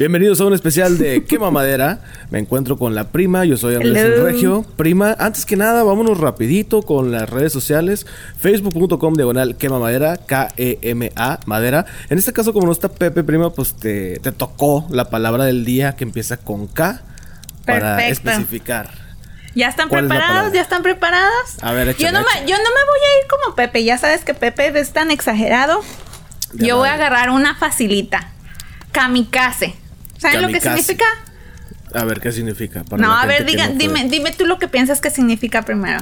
Bienvenidos a un especial de Quema Madera. Me encuentro con la prima, yo soy Andrés Hello. Regio. Prima, antes que nada, vámonos rapidito con las redes sociales. Facebook.com diagonal Quema Madera, K-E-M-A Madera. En este caso, como no está Pepe, prima, pues te, te tocó la palabra del día que empieza con K para Perfecto. especificar. ¿Ya están ¿Cuál es la preparados? ¿Ya están preparados? A ver, échale, yo, no me, échale. yo no me voy a ir como Pepe. Ya sabes que Pepe es tan exagerado. Yo voy a agarrar una facilita. Kamikaze. ¿Saben lo que significa? A ver, ¿qué significa? Para no, a ver, diga, no dime, dime tú lo que piensas que significa primero.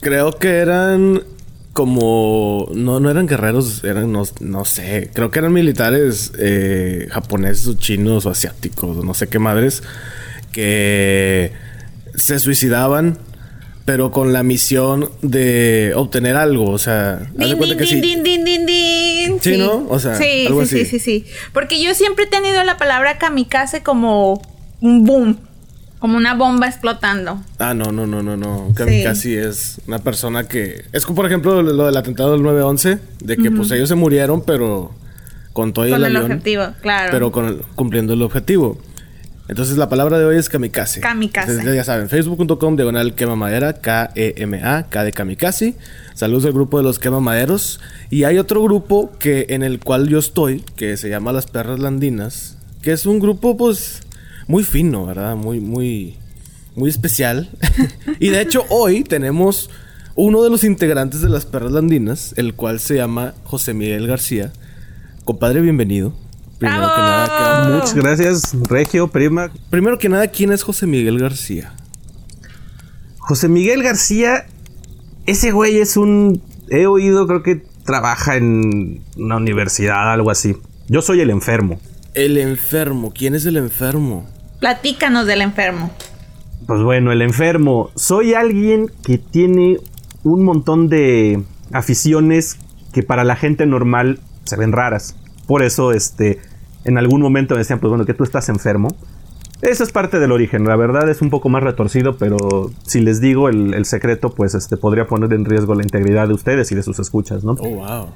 Creo que eran como... No, no eran guerreros, eran, no, no sé, creo que eran militares eh, japoneses o chinos o asiáticos, no sé qué madres, que se suicidaban, pero con la misión de obtener algo, o sea... haz de Din, cuenta din, que din, sí. din, din, din, din. Sí, ¿no? O sea, sí, algo sí, así. sí, sí, sí. Porque yo siempre he tenido la palabra kamikaze como un boom. Como una bomba explotando. Ah, no, no, no, no, no. Kamikaze es una persona que... Es como, por ejemplo, lo del atentado del 9-11, de que pues ellos se murieron, pero con todo Con el el avión. objetivo, claro. Pero con el- cumpliendo el objetivo. Entonces la palabra de hoy es kamikaze. Kamikaze. Entonces, ya saben, facebook.com diagonal quema madera, K-E-M-A, K de kamikaze. Saludos al grupo de los quema maderos. Y hay otro grupo que en el cual yo estoy, que se llama Las Perras Landinas, que es un grupo pues muy fino, ¿verdad? Muy, muy, muy especial. y de hecho hoy tenemos uno de los integrantes de Las Perras Landinas, el cual se llama José Miguel García. Compadre, bienvenido. Primero que nada. Muchas gracias, Regio, prima. Primero que nada, ¿quién es José Miguel García? José Miguel García, ese güey es un... He oído, creo que trabaja en una universidad, algo así. Yo soy el enfermo. El enfermo. ¿Quién es el enfermo? Platícanos del enfermo. Pues bueno, el enfermo. Soy alguien que tiene un montón de aficiones que para la gente normal se ven raras. Por eso, este, en algún momento me decían, pues bueno, que tú estás enfermo. Eso es parte del origen. La verdad es un poco más retorcido, pero si les digo el, el secreto, pues este podría poner en riesgo la integridad de ustedes y de sus escuchas, ¿no? Oh, wow.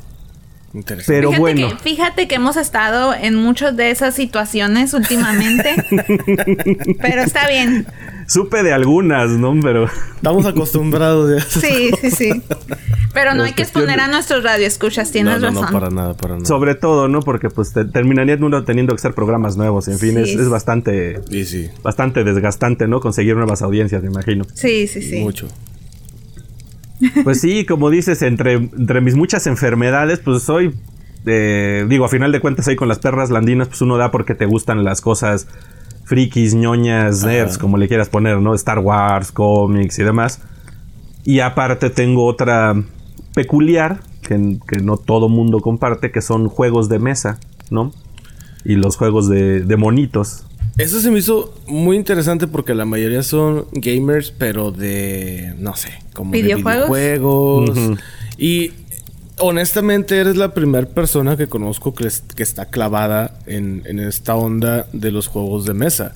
Interesante. Pero fíjate, bueno. que, fíjate que hemos estado en muchas de esas situaciones últimamente. pero está bien. Supe de algunas, ¿no? Pero Estamos acostumbrados ya. Sí, sí, sí. Pero no hay que cuestiones- exponer a nuestros radioescuchas, No, tienes no, no, razón. para nada, para nada. sobre todo, ¿no? Porque pues te- terminarían uno teniendo que hacer programas nuevos. En fin, Sí. es, es bastante Y sí, bastante desgastante, ¿no? Conseguir nuevas audiencias, me imagino. Sí, sí, sí. mucho. Pues sí, como dices, entre, entre mis muchas enfermedades, pues soy, eh, digo, a final de cuentas ahí con las perras landinas, pues uno da porque te gustan las cosas frikis, ñoñas, nerds, Ajá. como le quieras poner, ¿no? Star Wars, cómics y demás. Y aparte tengo otra peculiar, que, que no todo mundo comparte, que son juegos de mesa, ¿no? Y los juegos de, de monitos. Eso se me hizo muy interesante porque la mayoría son gamers, pero de, no sé, como de ¿Videojuegos? videojuegos. Y honestamente eres la primera persona que conozco que, es- que está clavada en, en esta onda de los juegos de mesa.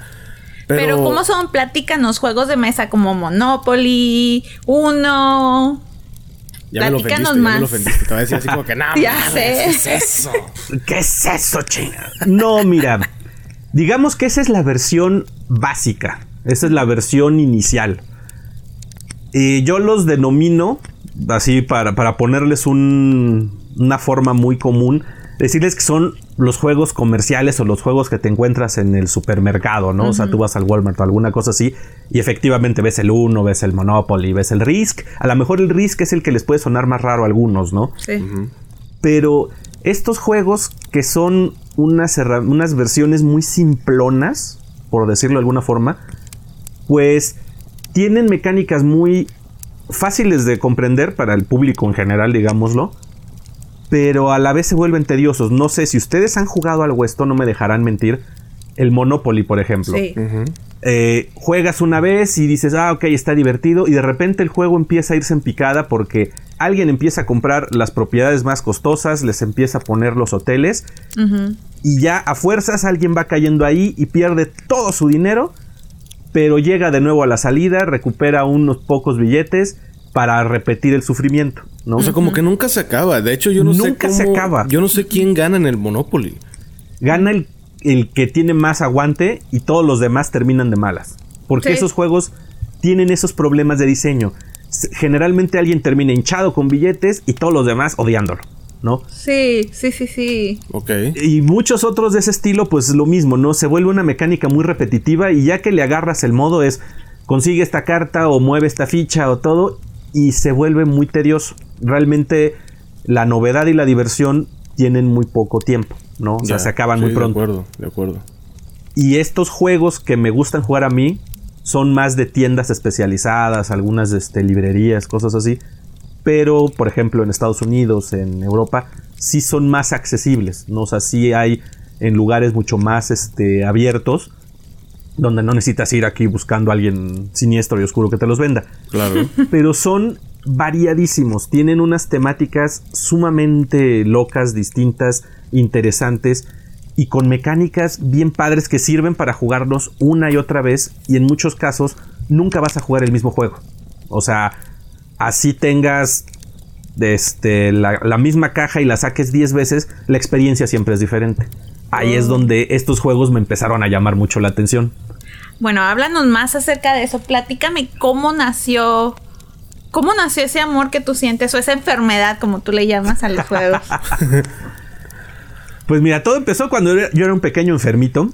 Pero, ¿cómo son? Platícanos juegos de mesa como Monopoly, Uno. Ya me lo ofendiste, ya me lo ofendiste. Te voy a decir así como que nada. Ya sé. ¿Qué es eso? ¿Qué es eso, chinga? No, mira. digamos que esa es la versión básica. Esa es la versión inicial. Y yo los denomino, así para, para ponerles un- una forma muy común, decirles que son los juegos comerciales o los juegos que te encuentras en el supermercado, ¿no? O sea, tú vas al Walmart o alguna cosa así y efectivamente ves el Uno, ves el Monopoly, ves el Risk. A lo mejor el Risk es el que les puede sonar más raro a algunos, ¿no? Sí. Pero estos juegos que son unas, unas versiones muy simplonas, por decirlo de alguna forma, pues tienen mecánicas muy fáciles de comprender para el público en general, digámoslo, pero a la vez se vuelven tediosos. No sé si ustedes han jugado algo esto, no me dejarán mentir. El Monopoly, por ejemplo. Sí. Eh, juegas una vez y dices, ah, ok, está divertido, y de repente el juego empieza a irse en picada porque alguien empieza a comprar las propiedades más costosas, les empieza a poner los hoteles, y ya a fuerzas alguien va cayendo ahí y pierde todo su dinero, pero llega de nuevo a la salida, recupera unos pocos billetes para repetir el sufrimiento, ¿no? O sea, como que nunca se acaba. De hecho, yo no sé Nunca se acaba. Yo no sé quién gana en el Monopoly. Gana el el que tiene más aguante y todos los demás terminan de malas. Porque Sí. esos juegos tienen esos problemas de diseño. Generalmente alguien termina hinchado con billetes y todos los demás odiándolo, ¿no? Sí, sí, sí, sí. Ok. Y muchos otros de ese estilo, pues lo mismo, ¿no? Se vuelve una mecánica muy repetitiva y ya que le agarras el modo es consigue esta carta o mueve esta ficha o todo y se vuelve muy tedioso. Realmente la novedad y la diversión tienen muy poco tiempo, ¿no? O sea, se acaban sí, muy pronto. De acuerdo, de acuerdo. Y estos juegos que me gustan jugar a mí son más de tiendas especializadas, algunas este, librerías, cosas así. Pero, por ejemplo, en Estados Unidos, en Europa, sí son más accesibles. ¿no? O sea, sí hay en lugares mucho más este, abiertos, donde no necesitas ir aquí buscando a alguien siniestro y oscuro que te los venda Claro. pero son variadísimos. Tienen unas temáticas sumamente locas, distintas, interesantes y con mecánicas bien padres que sirven para jugarlos una y otra vez y en muchos casos nunca vas a jugar el mismo juego. O sea, así tengas este, la, la misma caja y la saques 10 veces, la experiencia siempre es diferente. Ahí es donde estos juegos me empezaron a llamar mucho la atención. Bueno, háblanos más acerca de eso. Platícame cómo nació. ¿Cómo nació ese amor que tú sientes o esa enfermedad, como tú le llamas a los juegos? Pues mira, todo empezó cuando yo era- un pequeño enfermito.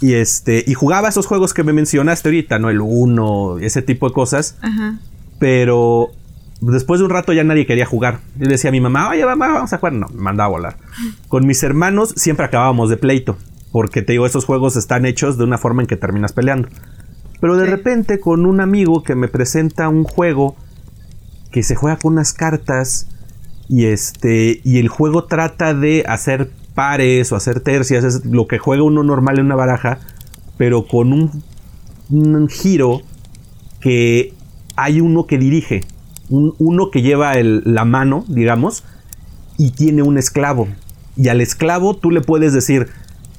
Y este. Y jugaba esos juegos que me mencionaste ahorita, ¿no? El 1, ese tipo de cosas. Ajá. Pero después de un rato ya nadie quería jugar. Yo decía a mi mamá, oye, mamá, vamos a jugar. No, me mandaba a volar. Con mis hermanos siempre acabábamos de pleito. Porque te digo, esos juegos están hechos de una forma en que terminas peleando. Pero de Sí. repente con un amigo que me presenta un juego que se juega con unas cartas y este y el juego trata de hacer pares o hacer tercias, es lo que juega uno normal en una baraja, pero con un, un giro que hay uno que dirige, un- uno que lleva el- la mano, digamos, y tiene un esclavo. Y al esclavo tú le puedes decir,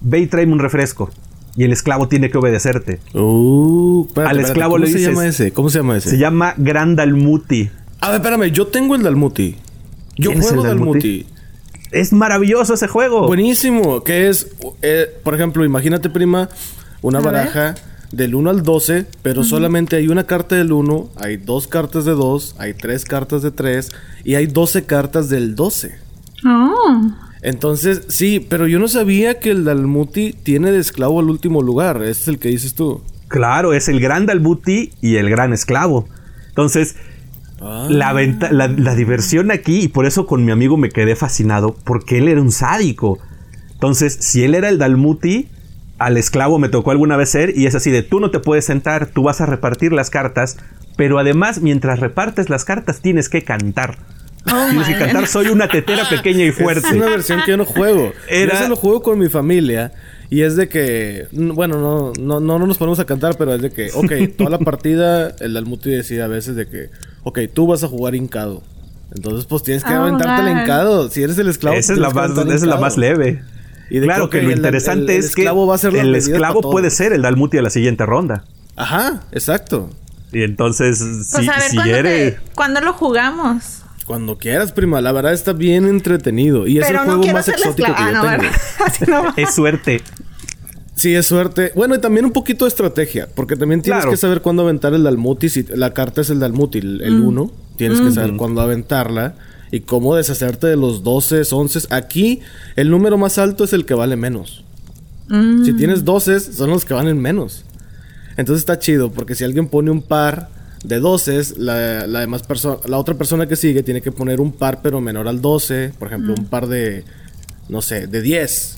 ve y tráeme un refresco. Y el esclavo tiene que obedecerte. Uh, espérate, Al espérate, esclavo ¿Cómo le se dices- llama ese? ¿Cómo se llama ese? Se llama Grandalmuti. A ver, espérame, yo tengo el Dalmuti. Yo ¿Tienes juego el Dalmuti? Dalmuti. Es maravilloso ese juego. Buenísimo. Que es, eh, por ejemplo, imagínate, prima, una A ver. Del 1 al 12, pero solamente hay una carta del 1, hay dos cartas de 2, hay tres cartas de 3 y hay 12 cartas del 12. Oh. Entonces, sí, pero yo no sabía que el Dalmuti tiene de esclavo al último lugar. Este es el que dices tú. Claro, es el Grandalmuti y el gran esclavo. Entonces, Ah. la, venta- la, la diversión aquí, y por eso con mi amigo me quedé fascinado, porque él era un sádico. Entonces, si él era el Dalmuti, al esclavo me tocó alguna vez ser, y es así de tú no te puedes sentar, tú vas a repartir las cartas, pero además, mientras repartes las cartas, tienes que cantar. Oh, tienes que cantar, soy una tetera pequeña y Es fuerte. una versión que yo no juego. Era- Yo se lo juego con mi familia. Y es de que, bueno, no, no, no, no nos ponemos a cantar, pero es de que, ok, toda la partida, el Dalmuti decide a veces de que, ok, tú vas a jugar hincado. Entonces, pues tienes que Oh, aventarte el hincado. Si eres el esclavo, Esa es la más, esa es la más leve. Y de claro que, lo el- interesante el- el es que va a el esclavo puede ser el Dalmuti de la siguiente ronda. Ajá, exacto. Y entonces, Pues si, a ver, si ¿cuándo, eres... te- ¿cuándo lo jugamos? Cuando quieras, prima. La verdad está bien entretenido. Y es Pero el no juego más exótico que yo no, tengo. Es suerte. Sí, es suerte. Bueno, y también un poquito de estrategia, porque también tienes Claro. que saber cuándo aventar el Dalmuti. Si la carta es el Dalmuti, el 1, tienes que saber cuándo aventarla y cómo deshacerte de los 12, 11. Aquí, el número más alto es el que vale menos. Mm. Si tienes 12, son los que valen menos. Entonces está chido, porque si alguien pone un par de 12, la, la, demás perso- la otra persona que sigue tiene que poner un par, pero menor al 12. Por ejemplo, un par de, no sé, de 10.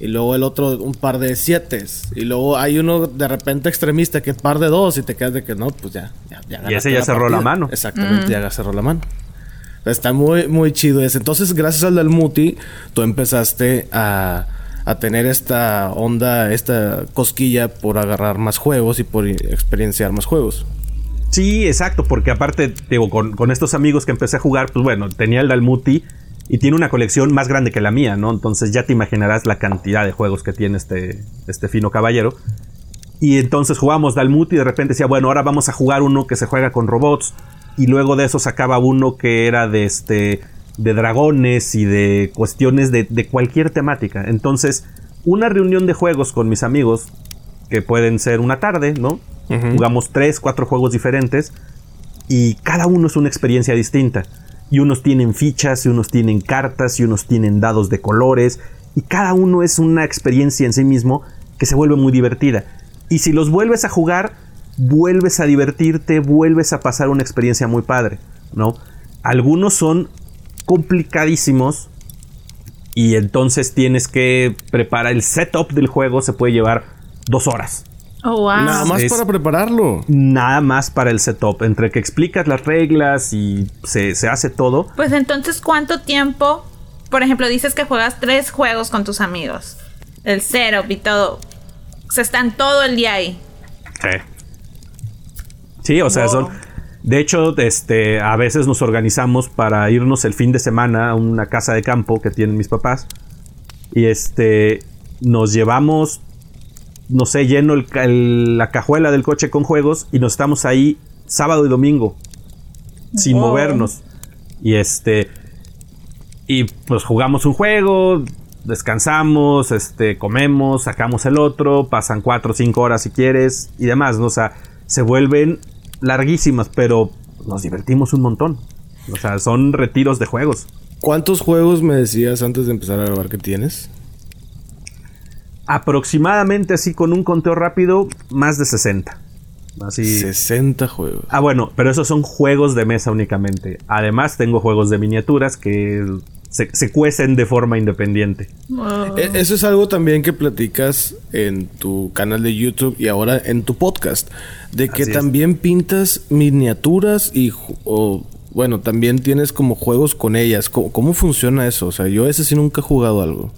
Y luego el otro, un par de 7. Y luego hay uno de repente extremista que par de 2 y te quedas de que no, pues ya. ya, ya Y ese ganaste ya cerró la mano. Exactamente, ya cerró la mano. Está muy, muy chido ese. Entonces, gracias al Dalmuti, tú empezaste a, a tener esta onda, esta cosquilla por agarrar más juegos y por experienciar más juegos. Sí, exacto, porque aparte, digo, con, con estos amigos que empecé a jugar, pues bueno, tenía el Dalmuti y tiene una colección más grande que la mía, ¿no? Entonces ya te imaginarás la cantidad de juegos que tiene este, este fino caballero. Y entonces jugamos Dalmuti y de repente decía, bueno, ahora vamos a jugar uno que se juega con robots. Y luego de eso sacaba uno que era de este. de dragones y de cuestiones de, de cualquier temática. Entonces, una reunión de juegos con mis amigos, que pueden ser una tarde, ¿no? Jugamos tres, cuatro juegos diferentes y cada uno es una experiencia distinta. Y unos tienen fichas, y unos tienen cartas, y unos tienen dados de colores, y cada uno es una experiencia en sí mismo que se vuelve muy divertida. Y si los vuelves a jugar, vuelves a divertirte, vuelves a pasar una experiencia muy padre, ¿no? Algunos son complicadísimos y entonces tienes que preparar el setup del juego, se puede llevar dos horas. Oh, wow. Nada más Es- para prepararlo. Nada más para el setup, entre que explicas las reglas y se, se hace todo. Pues entonces, ¿cuánto tiempo? Por ejemplo, dices que juegas tres juegos con tus amigos. El setup y todo. Se están todo el día ahí. Sí. Sí, o sea, Wow. son. De hecho, este, a veces nos organizamos para irnos el fin de semana a una casa de campo que tienen mis papás. Y este. Nos llevamos. No sé, lleno el el- la cajuela del coche con juegos. Y nos estamos ahí sábado y domingo. Sin Wow. movernos. Y este. Y pues jugamos un juego. Descansamos, este, comemos, sacamos el otro, pasan cuatro o cinco horas si quieres y demás, ¿no? O sea, se vuelven larguísimas, pero nos divertimos un montón. O sea, son retiros de juegos. ¿Cuántos juegos me decías antes de empezar a grabar que tienes? Aproximadamente así con un conteo rápido, más de 60. Así. 60 juegos. Ah, bueno, pero esos son juegos de mesa únicamente. Además, tengo juegos de miniaturas que se, se cuecen de forma independiente. Wow. E- Eso es algo también que platicas en tu canal de YouTube y ahora en tu podcast. De que Así es. también pintas miniaturas y, o, bueno, también tienes como juegos con ellas. ¿Cómo, cómo funciona eso? O sea, yo ese sí nunca he jugado algo.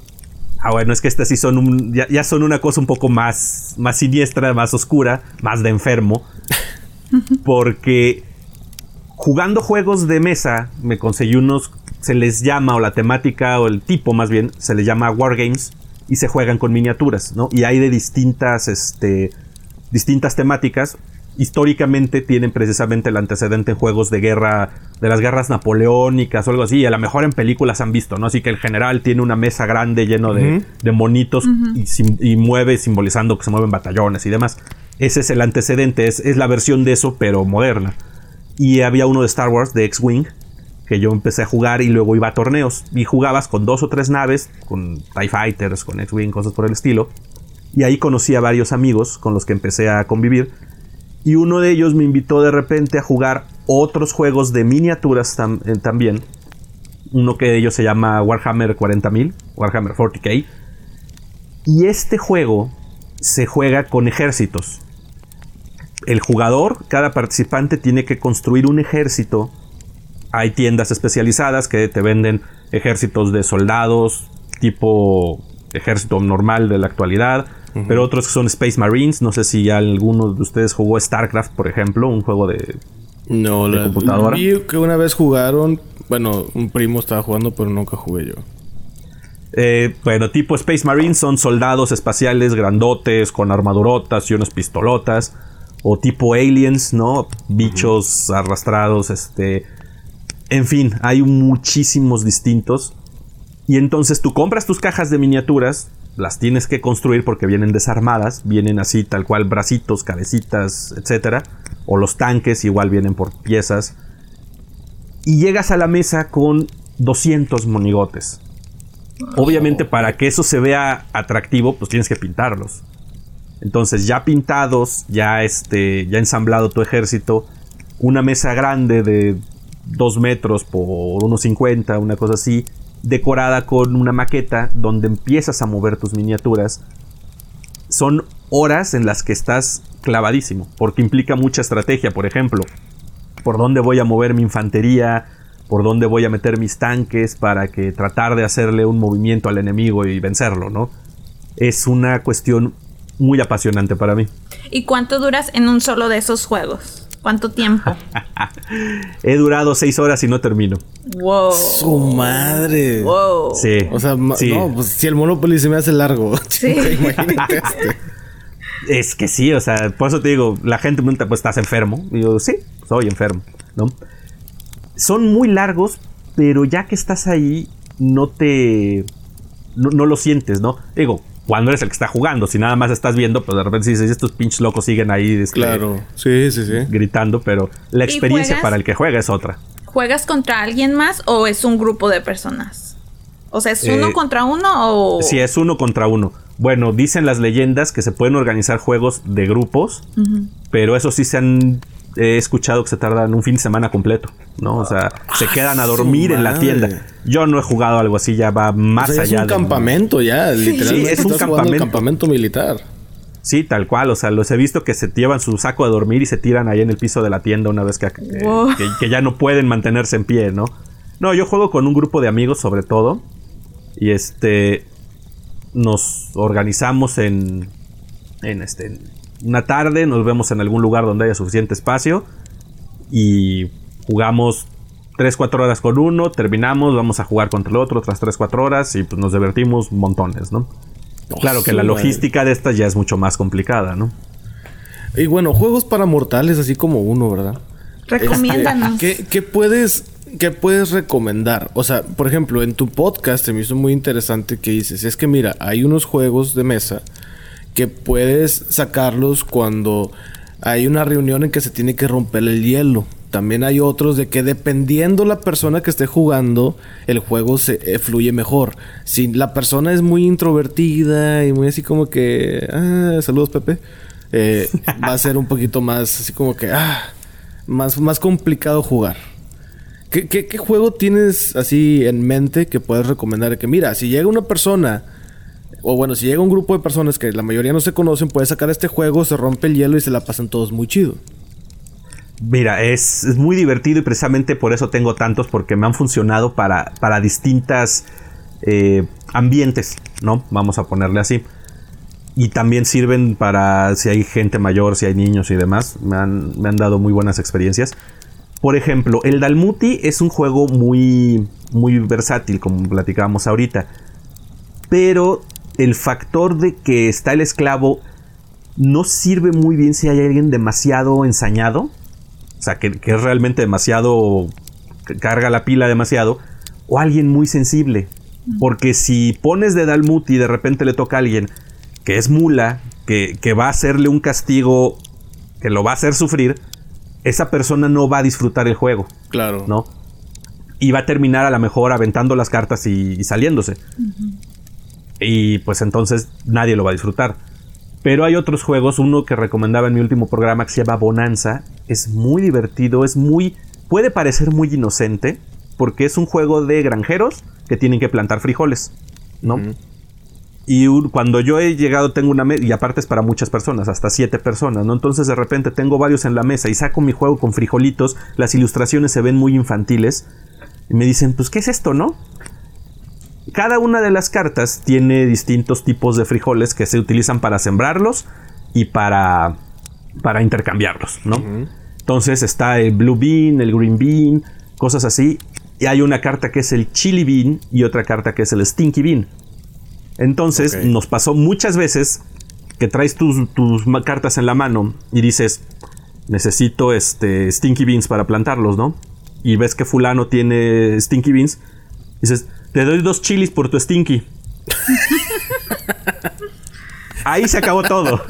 Ah, bueno, es que estas sí son un, ya, ya son una cosa un poco más, más siniestra, más oscura, más de enfermo. Porque jugando juegos de mesa, me conseguí unos, se les llama, o la temática, o el tipo más bien, se les llama Wargames, y se juegan con miniaturas, ¿no? Y hay de distintas, este, distintas temáticas. Históricamente tienen precisamente el antecedente en juegos de guerra, de las guerras napoleónicas o algo así. Y a lo mejor en películas han visto, ¿no? Así que el general tiene una mesa grande lleno de, monitos y mueve simbolizando que se mueven batallones y demás. Ese es el antecedente, es, es la versión de eso, pero moderna. Y había uno de Star Wars, de X-Wing, que yo empecé a jugar y luego iba a torneos. Y jugabas con dos o tres naves, con TIE Fighters, con X-Wing, cosas por el estilo. Y ahí conocí a varios amigos con los que empecé a convivir. Y uno de ellos me invitó de repente a jugar otros juegos de miniaturas eh, también. Uno que ellos se llama Warhammer 40.000, Warhammer 40k. Y este juego se juega con ejércitos. El jugador, cada participante tiene que construir un ejército. Hay tiendas especializadas que te venden ejércitos de soldados, tipo ejército normal de la actualidad, pero otros que son Space Marines. No sé si ya alguno de ustedes jugó StarCraft, por ejemplo, un juego de... No, ¿De la computadora? Vi que una vez jugaron. Bueno, un primo estaba jugando, pero nunca jugué yo. eh, bueno, tipo Space Marines son soldados espaciales grandotes con armadurotas y unas pistolotas. O tipo aliens, ¿no? Bichos arrastrados, este... En fin, hay muchísimos distintos. Y entonces tú compras tus cajas de miniaturas, las tienes que construir porque vienen desarmadas, vienen así tal cual bracitos, cabecitas, etcétera, o los tanques igual vienen por piezas. Y llegas a la mesa con 200 monigotes. Obviamente para que eso se vea atractivo, pues tienes que pintarlos. Entonces, ya pintados, ya este, ya ensamblado tu ejército, una mesa grande de 2 metros por 1,50, una cosa así, decorada con una maqueta donde empiezas a mover tus miniaturas. Son horas en las que estás clavadísimo, porque implica mucha estrategia, por ejemplo, por dónde voy a mover mi infantería, por dónde voy a meter mis tanques para que tratar de hacerle un movimiento al enemigo y vencerlo, ¿no? Es una cuestión muy apasionante para mí. ¿Y cuánto duras en un solo de esos juegos? ¿Cuánto tiempo? He durado seis horas y no termino. wow. ¡Su madre! Wow. Sí. O sea, Sí. no, pues si el Monopoly se me hace largo. Sí. Imagínate este. Es que sí, o sea, por eso te digo, la gente me pregunta, pues estás enfermo. Y yo, sí, soy enfermo, ¿no? Son muy largos, pero ya que estás ahí, no te. No, no lo sientes, ¿no? Digo, cuando eres el que está jugando. Si nada más estás viendo, pues de repente dices, estos pinches locos siguen ahí. este, Claro. Sí, sí, sí. Gritando, pero la ¿Y experiencia juegas? para el que juega es otra. ¿Juegas contra alguien más o es un grupo de personas? O sea, ¿es uno Eh, contra uno o...? Si es uno contra uno. Bueno, dicen las leyendas que se pueden organizar juegos de grupos, pero eso sí se han he escuchado que se tardan un fin de semana completo, ¿no? O sea, se quedan a dormir en la tienda. Yo no he jugado algo así, ya va más O sea, allá es un de- campamento ya, literalmente. Sí, es un campamento. campamento militar. Sí, tal cual. O sea, los he visto que se llevan su saco de dormir y se tiran ahí en el piso de la tienda una vez que, Wow. que- que ya no pueden mantenerse en pie, ¿no? No, yo juego con un grupo de amigos sobre todo. Y este. Nos organizamos en. En este. en una tarde. Nos vemos en algún lugar donde haya suficiente espacio. Y jugamos 3-4 horas con uno. Terminamos. Vamos a jugar contra el otro otras 3-4 horas. Y pues nos divertimos montones, ¿no? Claro que la madre. logística de estas ya es mucho más complicada, ¿no? Y bueno, juegos para mortales, así como uno, ¿verdad? Recomiéndanos. ¿Qué, qué puedes, ¿Qué puedes recomendar? O sea, por ejemplo, en tu podcast se me hizo muy interesante que dices, es que mira, hay unos juegos de mesa que puedes sacarlos cuando hay una reunión en que se tiene que romper el hielo. También hay otros de que dependiendo la persona que esté jugando, el juego se eh, fluye mejor. Si la persona es muy introvertida y muy así como que, ah, saludos Pepe, eh, va a ser un poquito más así como que, ah, más, más complicado jugar. ¿Qué, qué, qué juego tienes así en mente que puedes recomendar? Que mira, si llega una persona, o bueno, si llega un grupo de personas que la mayoría no se conocen, puedes sacar este juego, se rompe el hielo y se la pasan todos muy chido. Mira, es, es muy divertido y precisamente por eso tengo tantos, porque me han funcionado para, para distintas eh, ambientes, ¿no? Vamos a ponerle así. Y también sirven para si hay gente mayor, si hay niños y demás. Me han, me han dado muy buenas experiencias. Por ejemplo, el Dalmuti es un juego muy, muy versátil, como platicábamos ahorita. Pero el factor de que está el esclavo no sirve muy bien si hay alguien demasiado ensañado. O sea, que, que es realmente demasiado. que carga la pila demasiado. O alguien muy sensible. Porque si pones de Dalmuti y de repente le toca a alguien que es mula, que, que va a hacerle un castigo que lo va a hacer sufrir, esa persona no va a disfrutar el juego, Claro. ¿no? Y va a terminar a lo mejor aventando las cartas y, y saliéndose. Y pues entonces nadie lo va a disfrutar. Pero hay otros juegos, uno que recomendaba en mi último programa que se llama Bonanza. Es muy divertido, es muy... puede parecer muy inocente, porque es un juego de granjeros que tienen que plantar frijoles, ¿no? Y un- cuando yo he llegado tengo una mesa, y aparte es para muchas personas, hasta siete personas, ¿no? Entonces de repente tengo varios en la mesa y saco mi juego con frijolitos, las ilustraciones se ven muy infantiles, y me dicen, pues, ¿qué es esto, no? Cada una de las cartas tiene distintos tipos de frijoles que se utilizan para sembrarlos y para, para intercambiarlos, ¿no? Entonces está el blue bean, el green bean, cosas así. Y hay una carta que es el chili bean y otra carta que es el stinky bean. Entonces nos pasó muchas veces que traes tus, tus cartas en la mano y dices, necesito este stinky beans para plantarlos, ¿no? Y ves que fulano tiene stinky beans. Dices, te doy dos chilis por tu stinky. Ahí se acabó todo.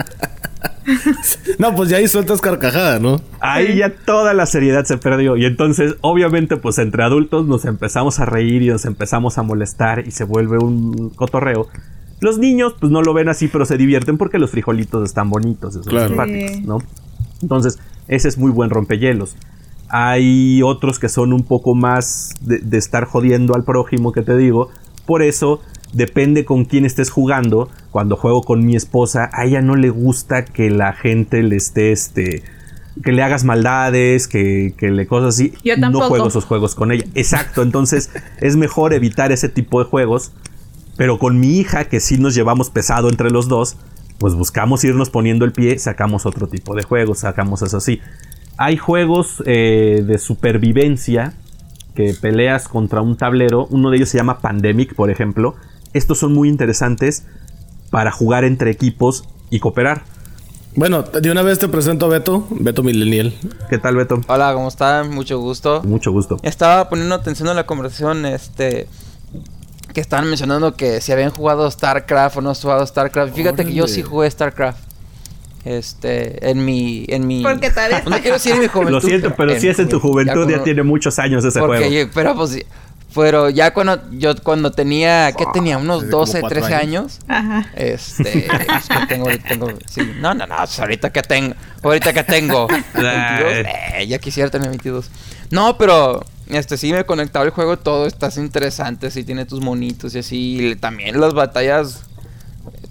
No, pues ya ahí sueltas carcajada, ¿no? Ahí ya toda la seriedad se perdió. Y entonces, obviamente, pues entre adultos nos empezamos a reír y nos empezamos a molestar y se vuelve un cotorreo. Los niños, pues no lo ven así, pero se divierten porque los frijolitos están bonitos, son Claro. simpáticos. ¿no? Entonces, ese es muy buen rompehielos. Hay otros que son un poco más de, de estar jodiendo al prójimo, que te digo. Por eso, depende con quién estés jugando. Cuando juego con mi esposa, a ella no le gusta que la gente le esté, este, que le hagas maldades, que, que le cosas así. Yo no tampoco. juego esos juegos con ella. Exacto, entonces es mejor evitar ese tipo de juegos. Pero con mi hija, que sí nos llevamos pesado entre los dos, pues buscamos irnos poniendo el pie, sacamos otro tipo de juegos, sacamos eso así. Hay juegos eh, de supervivencia que peleas contra un tablero. Uno de ellos se llama Pandemic, por ejemplo. Estos son muy interesantes para jugar entre equipos y cooperar. Bueno, de una vez te presento a Beto, Beto Millennial. ¿Qué tal, Beto? Hola, ¿cómo están? Mucho gusto. Mucho gusto. Estaba poniendo atención a la conversación, este... que estaban mencionando que si habían jugado StarCraft o no jugado StarCraft. Fíjate que yo sí jugué StarCraft. Este, en mi, en mi. Porque todavía No quiero decir en mi juventud. Lo siento, pero si es en tu juventud, ya cuando- tiene muchos años ese porque juego. yo- pero pues, pero ya cuando yo cuando tenía, ¿qué tenía? Unos Desde como 12, cuatro 13 años. Ajá. Este, es que tengo, tengo, sí, no, no, no, pues ahorita que tengo, ahorita que tengo 22, eh, ya quisiera tener 22. No, pero, este, sí me conectaba el juego todo, estás interesante, sí tiene tus monitos y así, y también las batallas,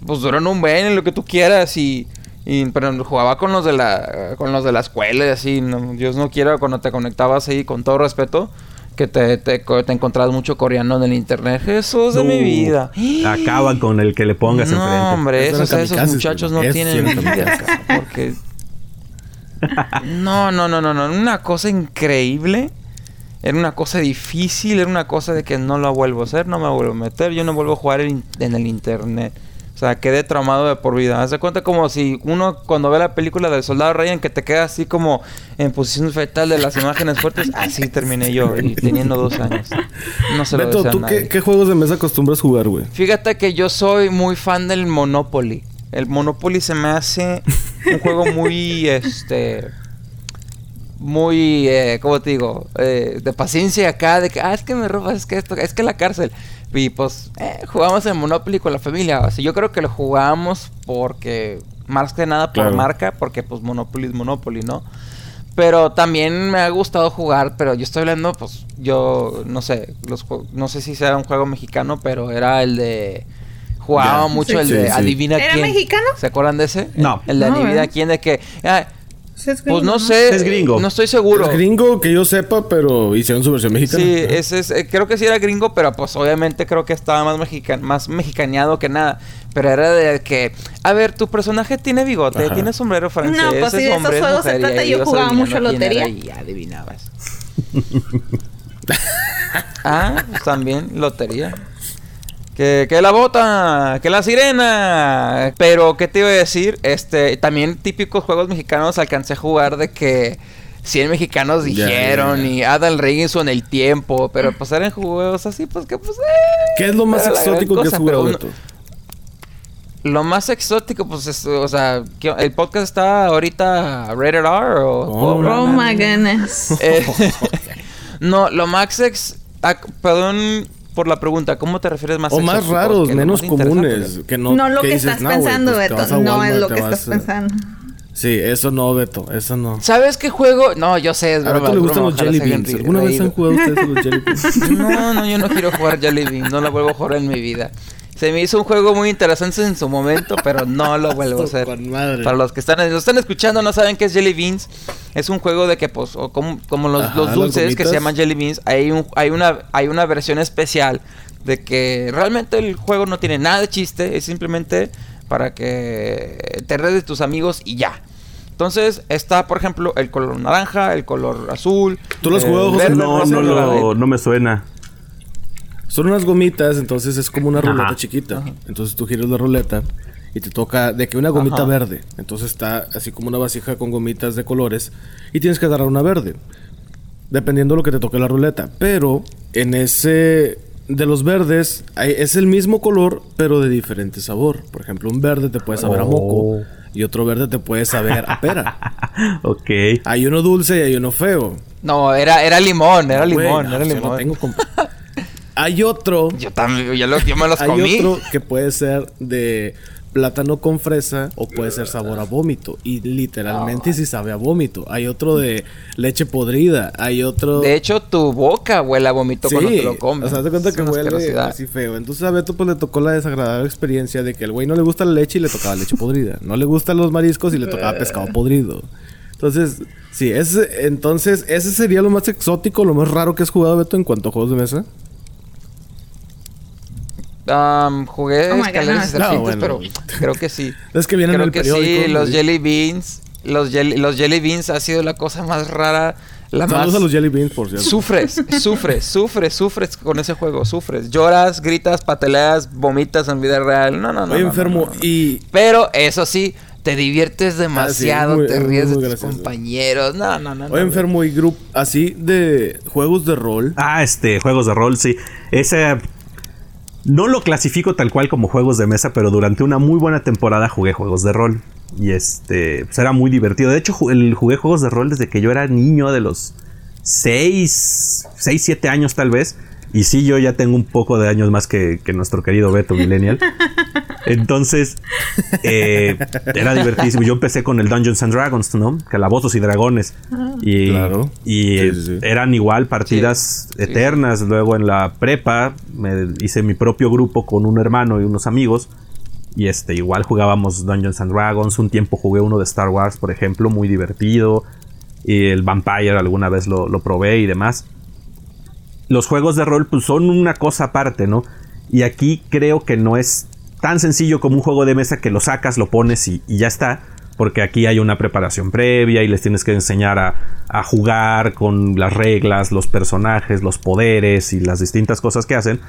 pues duran un buen en lo que tú quieras y, y- pero jugaba con los de la, con los de la escuela y así, no, Dios no quiera cuando te conectabas ahí, con todo respeto. Que te, te, co- te encontrabas mucho coreano en el internet. Jesús de mi vida. Acaban con el que le pongas No, enfrente. hombre, Esos esos, eran esos kamikazes, muchachos no tienen vida, porque... No, no, no, no, no. Una cosa increíble. Era una cosa difícil, era una cosa de que no la vuelvo a hacer, no me vuelvo a meter, yo no vuelvo a jugar en, en el internet. O sea, quedé traumado de por vida. Haz de cuenta como si uno cuando ve la película del soldado Ryan que te queda así como en posición fetal de las imágenes fuertes, así terminé yo y teniendo dos años. No se lo Beto, a ¿tú nadie. qué, qué juegos de mesa acostumbras jugar, güey? Fíjate que yo soy muy fan del Monopoly. El Monopoly se me hace un juego muy, este, muy, eh, ¿cómo te digo? Eh, de paciencia acá, de que, ah, es que me robas, es que esto, es que la cárcel. Y pues, eh, jugamos el Monopoly con la familia. O sea, yo creo que lo jugamos porque, más que nada por Claro. marca, porque pues Monopoly es Monopoly, ¿no? Pero también me ha gustado jugar, pero yo estoy hablando, pues, yo no sé, los no sé si sea un juego mexicano, pero era el de jugaba mucho Sí. el Sí, de sí. adivina ¿Era quién. mexicano? ¿Se acuerdan de ese? No. El de No, adivina quién de que ah, Es pues no sé, Es gringo. no estoy seguro. Es gringo que yo sepa, pero hicieron su versión mexicana. Sí, ese es, eh, creo que sí era gringo, pero pues obviamente creo que estaba más, mexica- más mexicaneado que nada. Pero era de que, a ver, tu personaje tiene bigote, Ajá. tiene sombrero francés, No, pues, es si de esos hombre, es juegos se trata, yo jugaba mucho lotería. Y adivinabas. ah, pues también, lotería. Que, que la bota, que la sirena. Pero, ¿qué te iba a decir? Este, también típicos juegos mexicanos alcancé a jugar de que 100 mexicanos dijeron y Adal Robinson el tiempo. Pero pues eran juegos así, pues que pues. eh, ¿Qué es lo más exótico que has jugado? Lo más exótico, pues, es, o sea, ¿qué- ¿el podcast está ahorita rated R o...? Oh, Oh my goodness. Eh, no, lo más ex... ah, perdón por la pregunta, ¿cómo te refieres más O más exóticos? raros, menos más comunes. Que no, No, lo que, dices, estás "No, güey, pensando, pues te Beto. No es lo que vas estás a-". pensando. Sí, eso no, Beto. Eso no. ¿Sabes qué juego? No, yo sé, es ¿A. Beto le gustan broma, los jelly beans? ¿Alguna vez han jugado ustedes los jelly beans? No, no, yo no quiero jugar Jelly Bean, no lo vuelvo a jugar en mi vida. Se me hizo un juego muy interesante en su momento, pero no lo vuelvo a hacer. Para los que están, lo están escuchando no saben qué es Jelly Beans. Es un juego de que, pues, o como, como los, Ajá, los dulces que se llaman Jelly Beans, hay, un, hay, una, hay una versión especial de que realmente el juego no tiene nada de chiste, es simplemente para que te redes de tus amigos y ya. Entonces está, por ejemplo, el color naranja, el color azul. ¿Tú lo has el jugado, José? verde, No, no, verde. no me suena. Son unas gomitas, entonces es como una Ajá. ruleta chiquita. Entonces tú giras la ruleta y te toca de que una gomita Ajá. verde. Entonces está así como una vasija con gomitas de colores y tienes que agarrar una verde. Dependiendo de lo que te toque la ruleta. Pero en ese de los verdes hay- es el mismo color, pero de diferente sabor. Por ejemplo, un verde te puede saber a moco Oh. y otro verde te puede saber a pera. ok. Hay uno dulce y hay uno feo. No, era, era limón, era limón, era yo limón. no tengo Hay otro Yo también, yo, lo- yo me los Hay comí. otro que puede ser de plátano con fresa o puede ser sabor a vómito. Y literalmente sí sabe a vómito. Hay otro de leche podrida. Hay otro. De hecho, tu boca huele a vómito sí, cuando te lo comes. O sea, te cuenta Es que huele así feo. Entonces a Beto pues le tocó la desagradable experiencia de que el güey no le gusta la leche y le tocaba leche podrida. No le gustan los mariscos y le tocaba pescado podrido. Entonces, sí, ese, entonces ese sería lo más exótico, lo más raro que has jugado, Beto, en cuanto a juegos de mesa. Am, jugué Oh escaleras y God. No, serpientes, bueno. pero creo que sí. Es que vienen en creo el que periódico. sí, los jelly beans, los jelly, los jelly beans ha sido la cosa más rara, la Saludos más a los jelly beans, por cierto. Sufres, sufres, sufres, sufres con ese juego, sufres. Lloras, gritas, pateleas, vomitas en vida real. No, no, no. No, enfermo, no, no. y Pero eso sí, te diviertes demasiado, muy- te es ríes muy de tus gracioso. compañeros. No, no, no. no. Oye, enfermo, y grupo así de juegos de rol. Ah, este, juegos de rol, sí. Ese. No lo clasifico tal cual como juegos de mesa, pero durante una muy buena temporada jugué juegos de rol. Y este, pues era muy divertido. De hecho, jugué juegos de rol desde que yo era niño, de los 6, 6, 7 años tal vez. Y sí, yo ya tengo un poco de años más que, nuestro querido Beto Millennial. Entonces, eh, era divertísimo. Yo empecé con el Dungeons and Dragons, ¿no? Calabozos y dragones. Y, claro. y eran igual partidas eternas. Luego en la prepa me hice mi propio grupo con un hermano y unos amigos. Y este, igual jugábamos Dungeons and Dragons. Un tiempo jugué uno de Star Wars, por ejemplo, muy divertido. Y el Vampire alguna vez lo, lo probé y demás los juegos de rol pues son una cosa aparte, ¿no? Y aquí creo que no es tan sencillo como un juego de mesa que lo sacas, lo pones y, ya está. Porque aquí hay una preparación previa y les tienes que enseñar a, jugar con las reglas, los personajes, los poderes y las distintas cosas que hacen.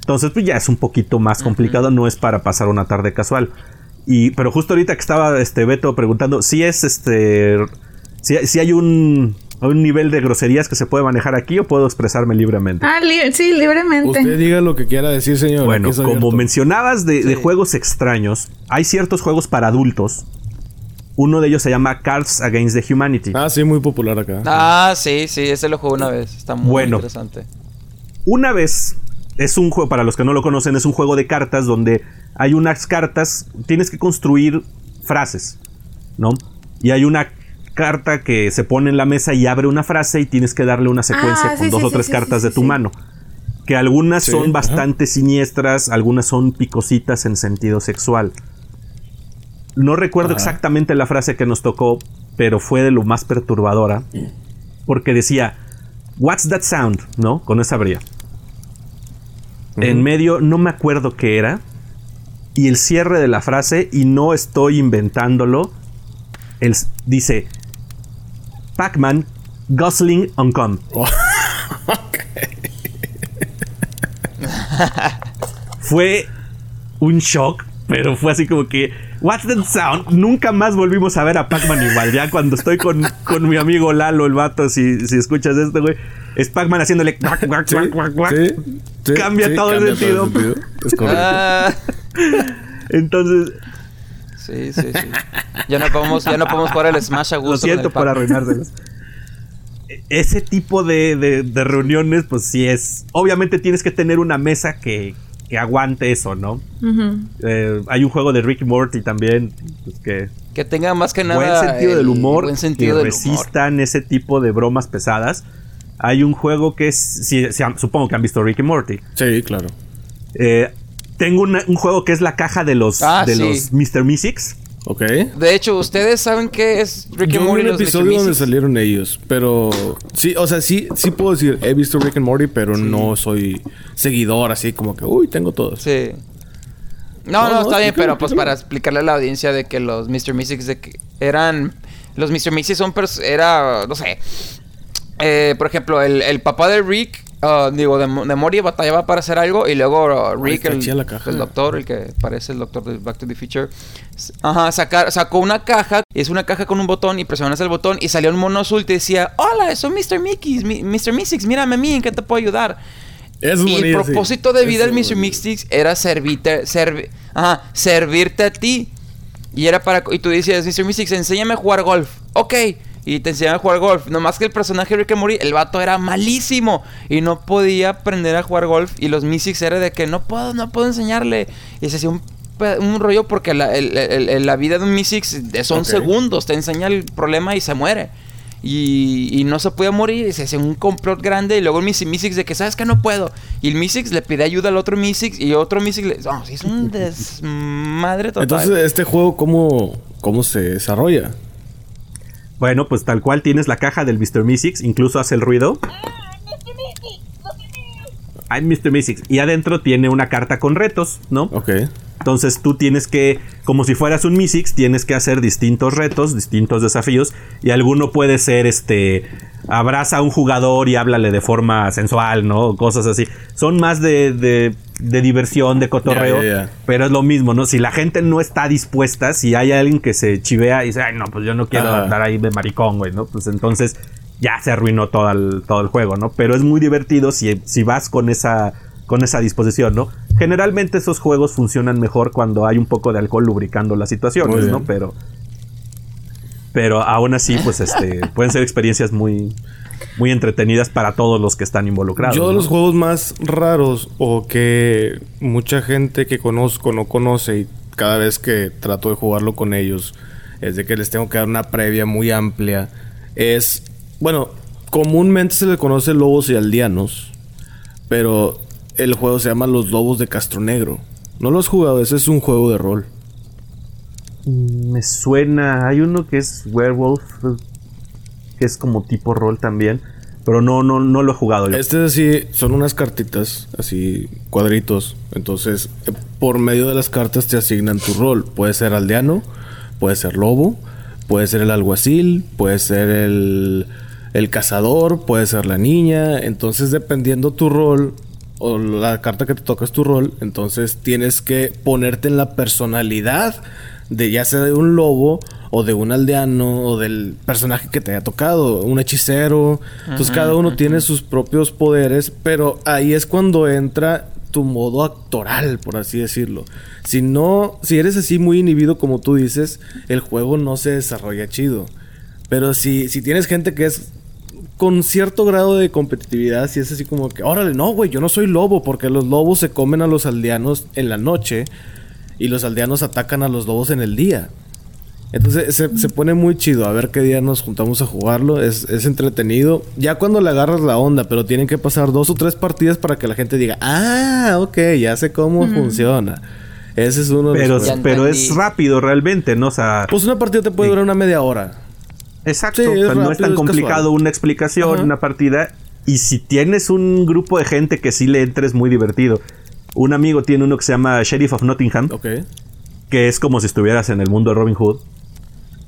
Entonces, pues ya es un poquito más complicado, no es para pasar una tarde casual. Y, pero justo ahorita que estaba este Beto preguntando, si es este. Si, hay un, un nivel de groserías que se puede manejar aquí o puedo expresarme libremente? Ah, sí, libremente. Usted diga lo que quiera decir, señor. Bueno, como mencionabas de, juegos extraños, hay ciertos juegos para adultos. Uno de ellos se llama Cards Against the Humanity. Ah, sí, muy popular acá. Ah, sí, sí, ese lo jugué una vez. Está muy bueno, interesante. Una vez, es un juego, para los que no lo conocen, es un juego de cartas donde hay unas cartas, tienes que construir frases, ¿no? Y hay una carta que se pone en la mesa y abre una frase y tienes que darle una secuencia ah, con dos o tres cartas de tu mano. Que algunas son bastante siniestras, algunas son picositas en sentido sexual. No recuerdo exactamente la frase que nos tocó, pero fue de lo más perturbadora. Porque decía, What's that sound? ¿No? Con esa abría. En medio, no me acuerdo qué era. Y el cierre de la frase, y no estoy inventándolo, él dice, Pac-Man Gosling on Com. fue un shock, pero fue así como que, What's that sound? Nunca más volvimos a ver a Pac-Man igual. Ya cuando estoy con, mi amigo Lalo, el vato, si, si escuchas esto, güey, es Pac-Man haciéndole. cambia todo el sentido. Es correcto. Ah. Entonces, Sí, sí, sí. Ya no podemos, ya no podemos jugar el Smash a gusto. Lo siento por arruinárselos. Ese tipo de, reuniones, pues sí es. Obviamente tienes que tener una mesa que, aguante eso, ¿no? Eh, hay un juego de Rick Morty también, pues que. Que tenga más que nada. Buen sentido del humor. Buen sentido que resistan ese tipo de bromas pesadas. Hay un juego que es. supongo que han visto Rick y Morty. Sí, claro. Eh, tengo un juego que es la caja de los, ah, de los Mr. Mystics. Ok. De hecho, ¿ustedes saben qué es Rick and Morty? un episodio donde salieron ellos, pero sí, o sea, sí, sí puedo decir, he visto Rick and Morty, pero no soy seguidor así como que, uy, tengo todos. Sí. No, no, está bien, pero pues para explicarle a la audiencia de que los Mr. Mystics de que eran... Los Mr. Mystics son... Era, no sé... Eh, por ejemplo, el, el papá de Rick Uh, digo, de, de, Mori batallaba para hacer algo y luego uh, Rick, el, doctor, el que parece el doctor de Back to the Future, ajá, sacó una caja, es una caja con un botón y presionas el botón y salió un mono azul y te decía, hola, soy Mr. Mickey, Mr. Mystics, mírame a mí, ¿en qué te puedo ayudar? y el propósito de vida del Mr. Mystics era servirte, ajá, servirte a ti. Y era para, y tú decías, Mr. Mystics, enséñame a jugar golf. Ok y te enseñaban a jugar golf. Nomás que el personaje Rick and Morty, el vato era malísimo y no podía aprender a jugar golf. Y los Mystics era de que no puedo, no puedo enseñarle. Y se hacía un, rollo porque la, la, vida de un Mystics son segundos. Te enseña el problema y se muere. Y, no se puede morir, y se hace un complot grande. Y luego el Mystics de que, ¿sabes que No puedo. Y el Mystics le pide ayuda al otro Mystics. Y otro Mystics le. No, es un desmadre total. Entonces, ¿este juego cómo, cómo se desarrolla? Bueno, pues tal cual tienes la caja del Mr. Mystics, incluso hace el ruido. I'm Mr. Mystics. Y adentro tiene una carta con retos, ¿no? Ok. Entonces tú tienes que, como si fueras un Mystics, tienes que hacer distintos retos, distintos desafíos. Y alguno puede ser este. Abraza a un jugador y háblale de forma sensual, ¿no? Cosas así. Son más de de diversión, de cotorreo. Pero es lo mismo, ¿no? Si la gente no está dispuesta, si hay alguien que se chivea y dice, ay, no, pues yo no quiero andar ahí de maricón, güey, ¿no? Pues entonces ya se arruinó todo el, todo el juego, ¿no? Pero es muy divertido si, si vas con esa, con esa disposición, ¿no? Generalmente esos juegos funcionan mejor cuando hay un poco de alcohol lubricando las situaciones, ¿no? Pero pero aún así pues este pueden ser experiencias muy muy entretenidas para todos los que están involucrados. Yo de los juegos más raros o que mucha gente que conozco no conoce y cada vez que trato de jugarlo con ellos es de que les tengo que dar una previa muy amplia. Es, bueno, comúnmente se le conoce lobos y aldeanos, pero el juego se llama Los Lobos de Castro Negro. ¿No lo has jugado? Ese es un juego de rol. Me suena, hay uno que es Werewolf, que es como tipo rol también. Pero no, no, no lo he jugado yo. Este es así, son unas cartitas, así cuadritos. Entonces, eh, por medio de las cartas te asignan tu rol. Puede ser aldeano, puede ser lobo, puede ser el alguacil, puede ser el, el cazador, puede ser la niña. Entonces, dependiendo tu rol o la carta que te toca es tu rol, entonces tienes que ponerte en la personalidad de ya sea de un lobo o de un aldeano o del personaje que te haya tocado, un hechicero. Entonces cada uno tiene sus propios poderes, pero ahí es cuando entra tu modo actoral, por así decirlo. Si no, si eres así muy inhibido como tú dices, el juego no se desarrolla chido. Pero si, si tienes gente que es con cierto grado de competitividad, si es así como que, órale, no, güey, yo no soy lobo, porque los lobos se comen a los aldeanos en la noche y los aldeanos atacan a los lobos en el día. Entonces se, pone muy chido. A ver qué día nos juntamos a jugarlo. Es, entretenido. Ya cuando le agarras la onda, pero tienen que pasar dos o tres partidas para que la gente diga, ah, ok, ya sé cómo funciona. Ese es uno de pero, los Pero es rápido realmente, ¿no? O sea. Pues una partida te puede durar una media hora. Exacto. no es tan complicado una explicación, una partida. Y si tienes un grupo de gente que sí le entres muy divertido. Un amigo tiene uno que se llama Sheriff of Nottingham. Ok. Que es como si estuvieras en el mundo de Robin Hood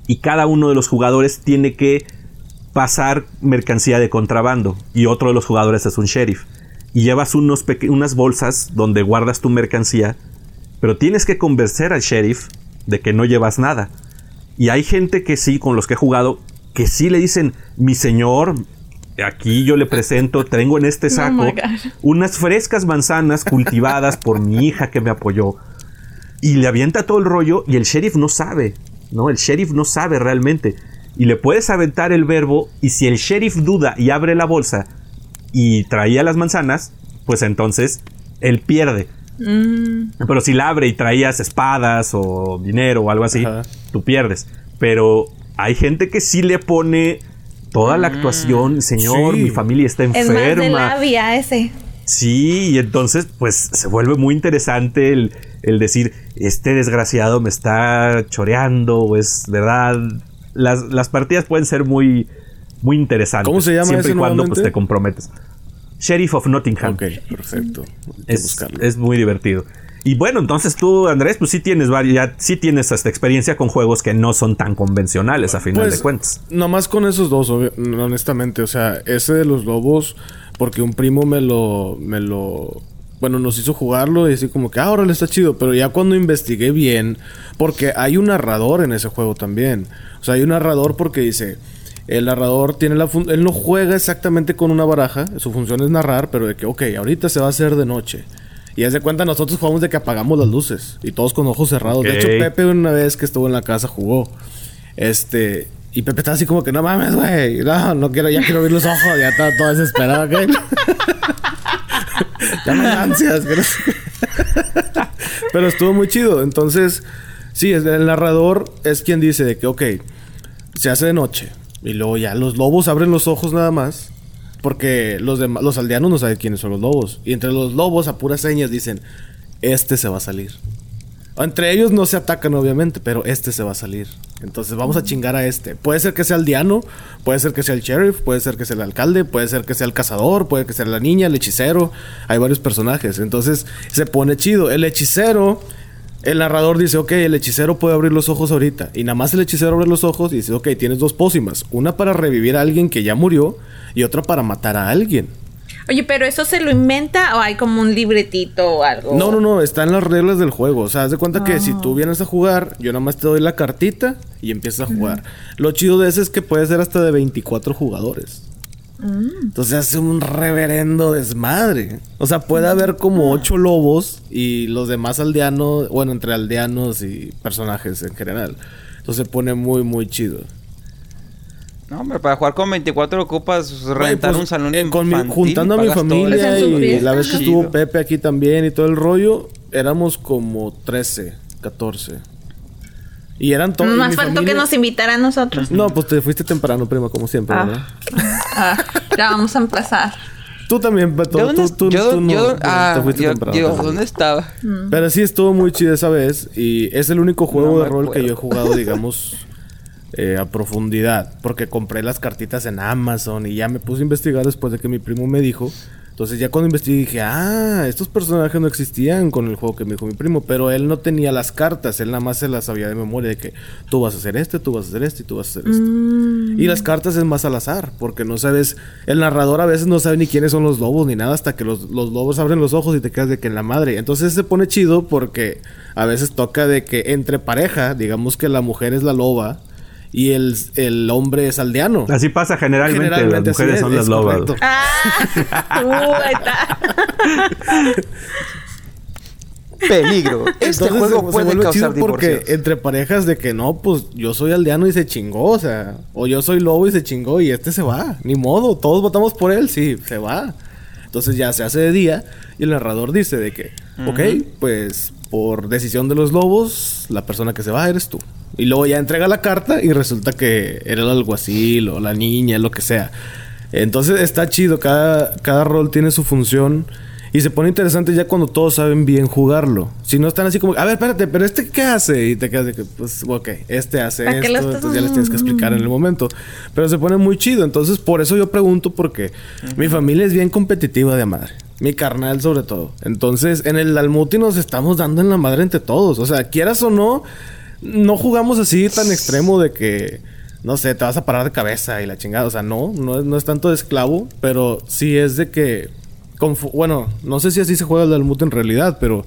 y cada uno de los jugadores tiene que pasar mercancía de contrabando y otro de los jugadores es un sheriff. Y llevas unos unas bolsas donde guardas tu mercancía, pero tienes que convencer al sheriff de que no llevas nada. Y hay gente que sí, con los que he jugado, que sí le dicen, mi señor, aquí yo le presento, tengo en este oh saco unas frescas manzanas cultivadas por mi hija que me apoyó. Y le avienta todo el rollo y el sheriff no sabe. ¿no? El sheriff no sabe realmente. Y le puedes aventar el verbo y si el sheriff duda y abre la bolsa y traía las manzanas, pues entonces él pierde. Mm. Pero si la abre y traías espadas o dinero o algo así, tú pierdes. Pero hay gente que sí le pone toda la mm. actuación, señor, mi familia está enferma. Es más de labia ese. Sí, y entonces pues se vuelve muy interesante el, el decir, este desgraciado me está choreando, o es verdad. Las, partidas pueden ser muy, muy interesantes. ¿Cómo se llama Siempre y cuando pues, te comprometes. Sheriff of Nottingham. Ok, perfecto. Es, es, muy divertido. Y bueno, entonces tú, Andrés, pues sí tienes varias, sí tienes esta experiencia con juegos que no son tan convencionales a final pues, de cuentas. Nomás con esos dos, honestamente. O sea, ese de los lobos, porque un primo me lo, me lo bueno, nos hizo jugarlo y así como que, ahora le está chido. Pero ya cuando investigué bien, porque hay un narrador en ese juego también. O sea, hay un narrador porque dice, el narrador tiene la función, él no juega exactamente con una baraja, su función es narrar, pero de que, ok, ahorita se va a hacer de noche. Y haz de cuenta, nosotros jugamos de que apagamos las luces y todos con ojos cerrados. De hecho, Pepe una vez que estuvo en la casa jugó. Este, y Pepe estaba así como que, no mames, güey, no, no quiero, ya quiero abrir los ojos, ya está todo desesperado, ¿ok? ya me ansias. Pero estuvo muy chido. Entonces, sí, el narrador es quien dice de que, ok, se hace de noche. Y luego ya los lobos abren los ojos nada más. Porque los, los aldeanos no saben quiénes son los lobos. Y entre los lobos, a puras señas, dicen, este se va a salir. Entre ellos no se atacan, obviamente, pero este se va a salir. Entonces vamos a chingar a este. Puede ser que sea el diano, puede ser que sea el sheriff, puede ser que sea el alcalde, puede ser que sea el cazador, puede que sea la niña, el hechicero. Hay varios personajes. Entonces se pone chido. El hechicero, el narrador dice, ok, el hechicero puede abrir los ojos ahorita. Y nada más el hechicero abre los ojos y dice, ok, tienes dos pócimas. Una para revivir a alguien que ya murió y otra para matar a alguien. Oye, pero eso se lo inventa o hay como un libretito o algo? No, no, no, está en las reglas del juego. O sea, haz de cuenta que si tú ah. vienes a jugar, yo nada más te doy la cartita y empiezas a jugar. Lo chido de ese es que puede ser hasta de 24 jugadores. Entonces hace un reverendo desmadre. O sea, puede haber como ocho lobos y los demás aldeanos, bueno, entre aldeanos y personajes en general. Entonces se pone muy, muy chido. No, hombre, para jugar con 24 ocupas rentar Pues, un salón eh, con mi- infantil, juntando a mi todo familia ¿En su y la vez que Chido. estuvo Pepe aquí también y todo el rollo, éramos como 13, 14. Y eran todos. Más faltó familia- que nos invitara a nosotros. No, pues te fuiste temprano, prima, como siempre, Ah. ¿verdad? Ah, ya vamos a empezar. Tú también, Beto. ¿Yo dónde, tú, tú- yo- tú no, yo- no, ah, te fuiste yo- temprano. yo. ¿dónde estaba? Pero sí estuvo muy chido esa vez y es el único juego No de rol que yo he jugado, digamos, eh, a profundidad. Porque compré las cartitas en Amazon y ya me puse a investigar después de que mi primo me dijo. Entonces ya cuando investigué dije, ah, estos personajes no existían con el juego que me dijo mi primo, pero él no tenía las cartas, él nada más se las sabía de memoria de que tú vas a hacer este, tú vas a hacer este y tú vas a hacer este. Y las cartas es más al azar, porque no sabes, el narrador a veces no sabe ni quiénes son los lobos ni nada hasta que los, los lobos abren los ojos y te quedas de que en la madre. Entonces se pone chido porque a veces toca de que entre pareja, digamos que la mujer es la loba y el, el hombre es aldeano. Así pasa generalmente, Generalmente las mujeres es, son las es lobas. Ah, uh, ahí está. Peligro. Este Entonces juego se- se puede vuelve causar chido porque divorcios. entre parejas de que no, pues yo soy aldeano y se chingó, o sea, o yo soy lobo y se chingó y este se va, ni modo, todos votamos por él, sí, se va. Entonces ya se hace de día y el narrador dice de que, ok, pues por decisión de los lobos, la persona que se va eres tú. Y luego ya entrega la carta y resulta que era el alguacil o la niña, lo que sea. Entonces está chido, cada, cada rol tiene su función. Y se pone interesante ya cuando todos saben bien jugarlo. Si no están así como, a ver, espérate, pero este qué hace? Y te quedas de que, pues, ok, este hace ¿Para qué esto, lo estás- entonces ya les tienes que explicar en el momento. Pero se pone muy chido. Entonces, por eso yo pregunto, porque mi familia es bien competitiva de madre. Mi carnal, sobre todo. Entonces, en el Dalmuti nos estamos dando en la madre entre todos. O sea, quieras o no, no jugamos así tan extremo de que no sé, te vas a parar de cabeza y la chingada. O sea, no, no, es- no es tanto de esclavo, pero sí es de que. Bueno, no sé si así se juega el Dalmuti en realidad, pero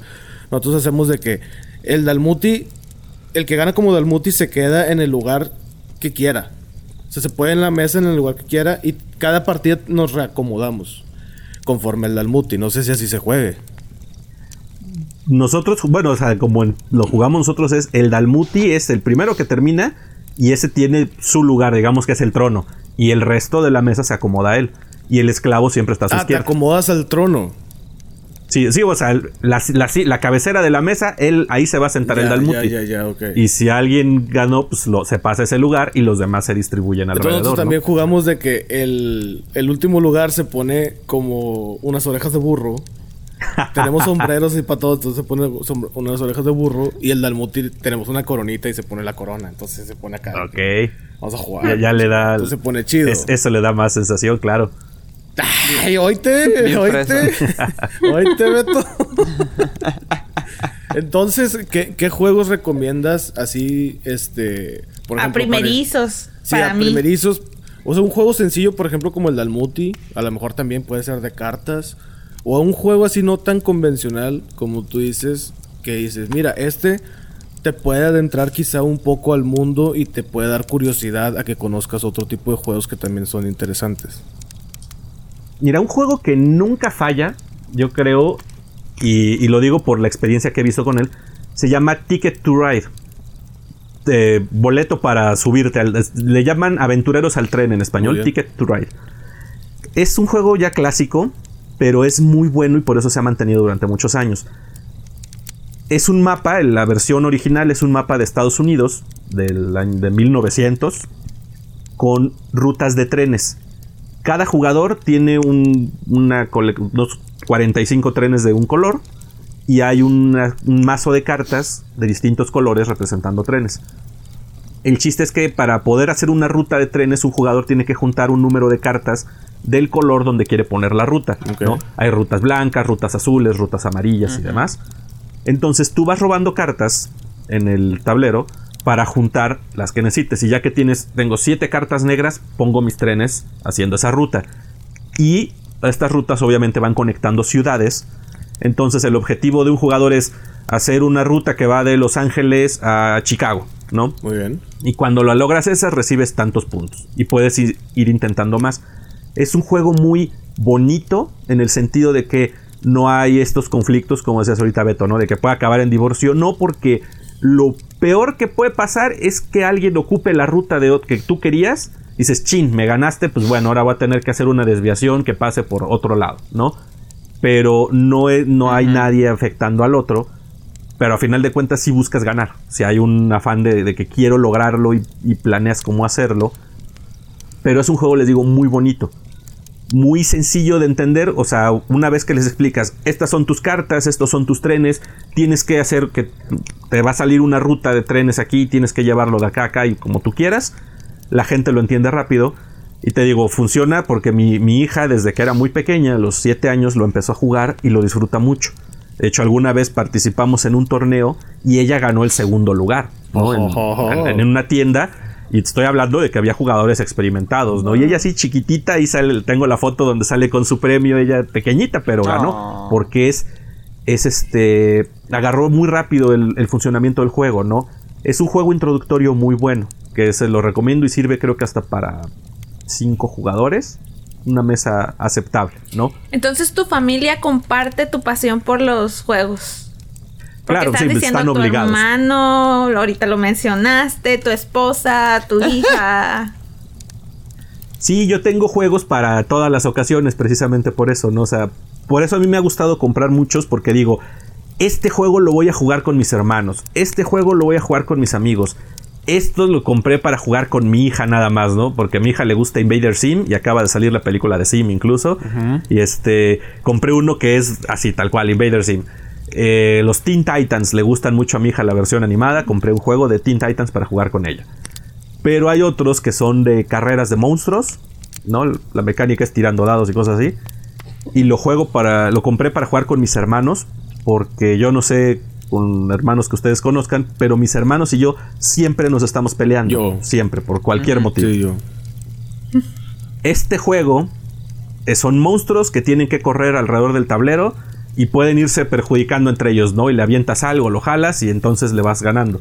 nosotros hacemos de que el Dalmuti, el que gana como Dalmuti se queda en el lugar que quiera. O sea, se puede en la mesa en el lugar que quiera y cada partida nos reacomodamos conforme el Dalmuti. No sé si así se juegue. Nosotros, bueno, o sea, como en- lo jugamos nosotros es el Dalmuti es el primero que termina y ese tiene su lugar, digamos que es el trono. Y el resto de la mesa se acomoda a él. Y el esclavo siempre está a su Ah, te izquierda. acomodas al trono. Sí, sí, o sea, la, la- la cabecera de la mesa, él ahí se va a sentar el Dalmuti. Ya, ya. Y si alguien ganó, pues lo, se pasa ese lugar y los demás se distribuyen Entonces alrededor. nosotros ¿no? también jugamos de que el, el último lugar se pone como unas orejas de burro. Tenemos sombreros y para todo, entonces se pone unas orejas de burro. Y el Dalmuti tenemos una coronita y se pone la corona. Entonces se pone acá. Ok. Vamos a jugar. Ya, ya le da. Entonces se pone chido. es- eso le da más sensación, claro. ¡Ay, oíte! ¡Oíte! ¡Oíte, Beto! Entonces, ¿qué, qué juegos recomiendas así, este... Por a ejemplo, para- primerizos. Sí, para a mí. primerizos. O sea, un juego sencillo, por ejemplo, como el Dalmuti. A lo mejor también puede ser de cartas. O un juego así no tan convencional como tú dices. Que dices, mira, este te puede adentrar quizá un poco al mundo y te puede dar curiosidad a que conozcas otro tipo de juegos que también son interesantes. Mira, un juego que nunca falla, yo creo, y, y lo digo por la experiencia que he visto con él, se llama Ticket to Ride. Eh, boleto para subirte. al- le llaman Aventureros al tren en español. Ticket to Ride. Es un juego ya clásico, pero es muy bueno y por eso se ha mantenido durante muchos años. Es un mapa, la versión original es un mapa de Estados Unidos del año de 1900 con rutas de trenes. Cada jugador tiene un, una unos 45 trenes de un color y hay un mazo de cartas de distintos colores representando trenes. El chiste es que para poder hacer una ruta de trenes un jugador tiene que juntar un número de cartas del color donde quiere poner la ruta. ¿no? Hay rutas blancas, rutas azules, rutas amarillas y demás. Entonces tú vas robando cartas en el tablero para juntar las que necesites. Y ya que tienes, tengo siete cartas negras, pongo mis trenes haciendo esa ruta. Y estas rutas obviamente van conectando ciudades. Entonces el objetivo de un jugador es hacer una ruta que va de Los Ángeles a Chicago, ¿no? Muy bien. Y cuando lo logras esa, recibes tantos puntos. Y puedes ir, ir intentando más. Es un juego muy bonito en el sentido de que no hay estos conflictos, como decías ahorita Beto, ¿no? De que pueda acabar en divorcio. No, porque lo peor que puede pasar es que alguien ocupe la ruta de que tú querías. Y dices, chin, me ganaste, pues bueno, ahora voy a tener que hacer una desviación que pase por otro lado, ¿no? Pero no, no hay nadie afectando al otro. Pero a final de cuentas sí buscas ganar. Si hay un afán de, que quiero lograrlo y, y planeas cómo hacerlo. Pero es un juego, les digo, muy bonito muy sencillo de entender. O sea, una vez que les explicas, estas son tus cartas, estos son tus trenes, tienes que hacer que te va a salir una ruta de trenes aquí, tienes que llevarlo de acá a acá y como tú quieras. La gente lo entiende rápido. Y te digo, funciona porque mi, hija desde que era muy pequeña, a los 7 años, lo empezó a jugar y lo disfruta mucho. De hecho, alguna vez participamos en un torneo y ella ganó el segundo lugar, en una tienda y estoy hablando de que había jugadores experimentados, ¿no? Y ella así chiquitita, ahí sale, tengo la foto donde sale con su premio, ella pequeñita, pero ganó. Porque es, es este, agarró muy rápido el, funcionamiento del juego, ¿no? Es un juego introductorio muy bueno, que se lo recomiendo y sirve creo que hasta para cinco jugadores. Una mesa aceptable, ¿no? Entonces tu familia comparte tu pasión por los juegos claro, estás diciendo están tu hermano, ahorita lo mencionaste, tu esposa, tu hija. Sí, yo tengo juegos para todas las ocasiones, precisamente por eso, ¿no? O sea, por eso a mí me ha gustado comprar muchos, porque digo, este juego lo voy a jugar con mis hermanos, este juego lo voy a jugar con mis amigos. Esto lo compré para jugar con mi hija nada más, ¿no? Porque a mi hija le gusta Invader Sim y acaba de salir la película de Sim incluso. Y este, compré uno que es así, tal cual, Invader Sim. Eh, los Teen Titans le gustan mucho a mi hija la versión animada. Compré un juego de Teen Titans para jugar con ella. Pero hay otros que son de carreras de monstruos. ¿no? La mecánica es tirando dados y cosas así. Y lo juego para. Lo compré para jugar con mis hermanos. Porque yo no sé con hermanos que ustedes conozcan. Pero mis hermanos y yo siempre nos estamos peleando. Yo. Siempre, por cualquier motivo. Sí, yo. Este juego eh, son monstruos que tienen que correr alrededor del tablero y pueden irse perjudicando entre ellos, ¿no? Y le avientas algo, lo jalas y entonces le vas ganando.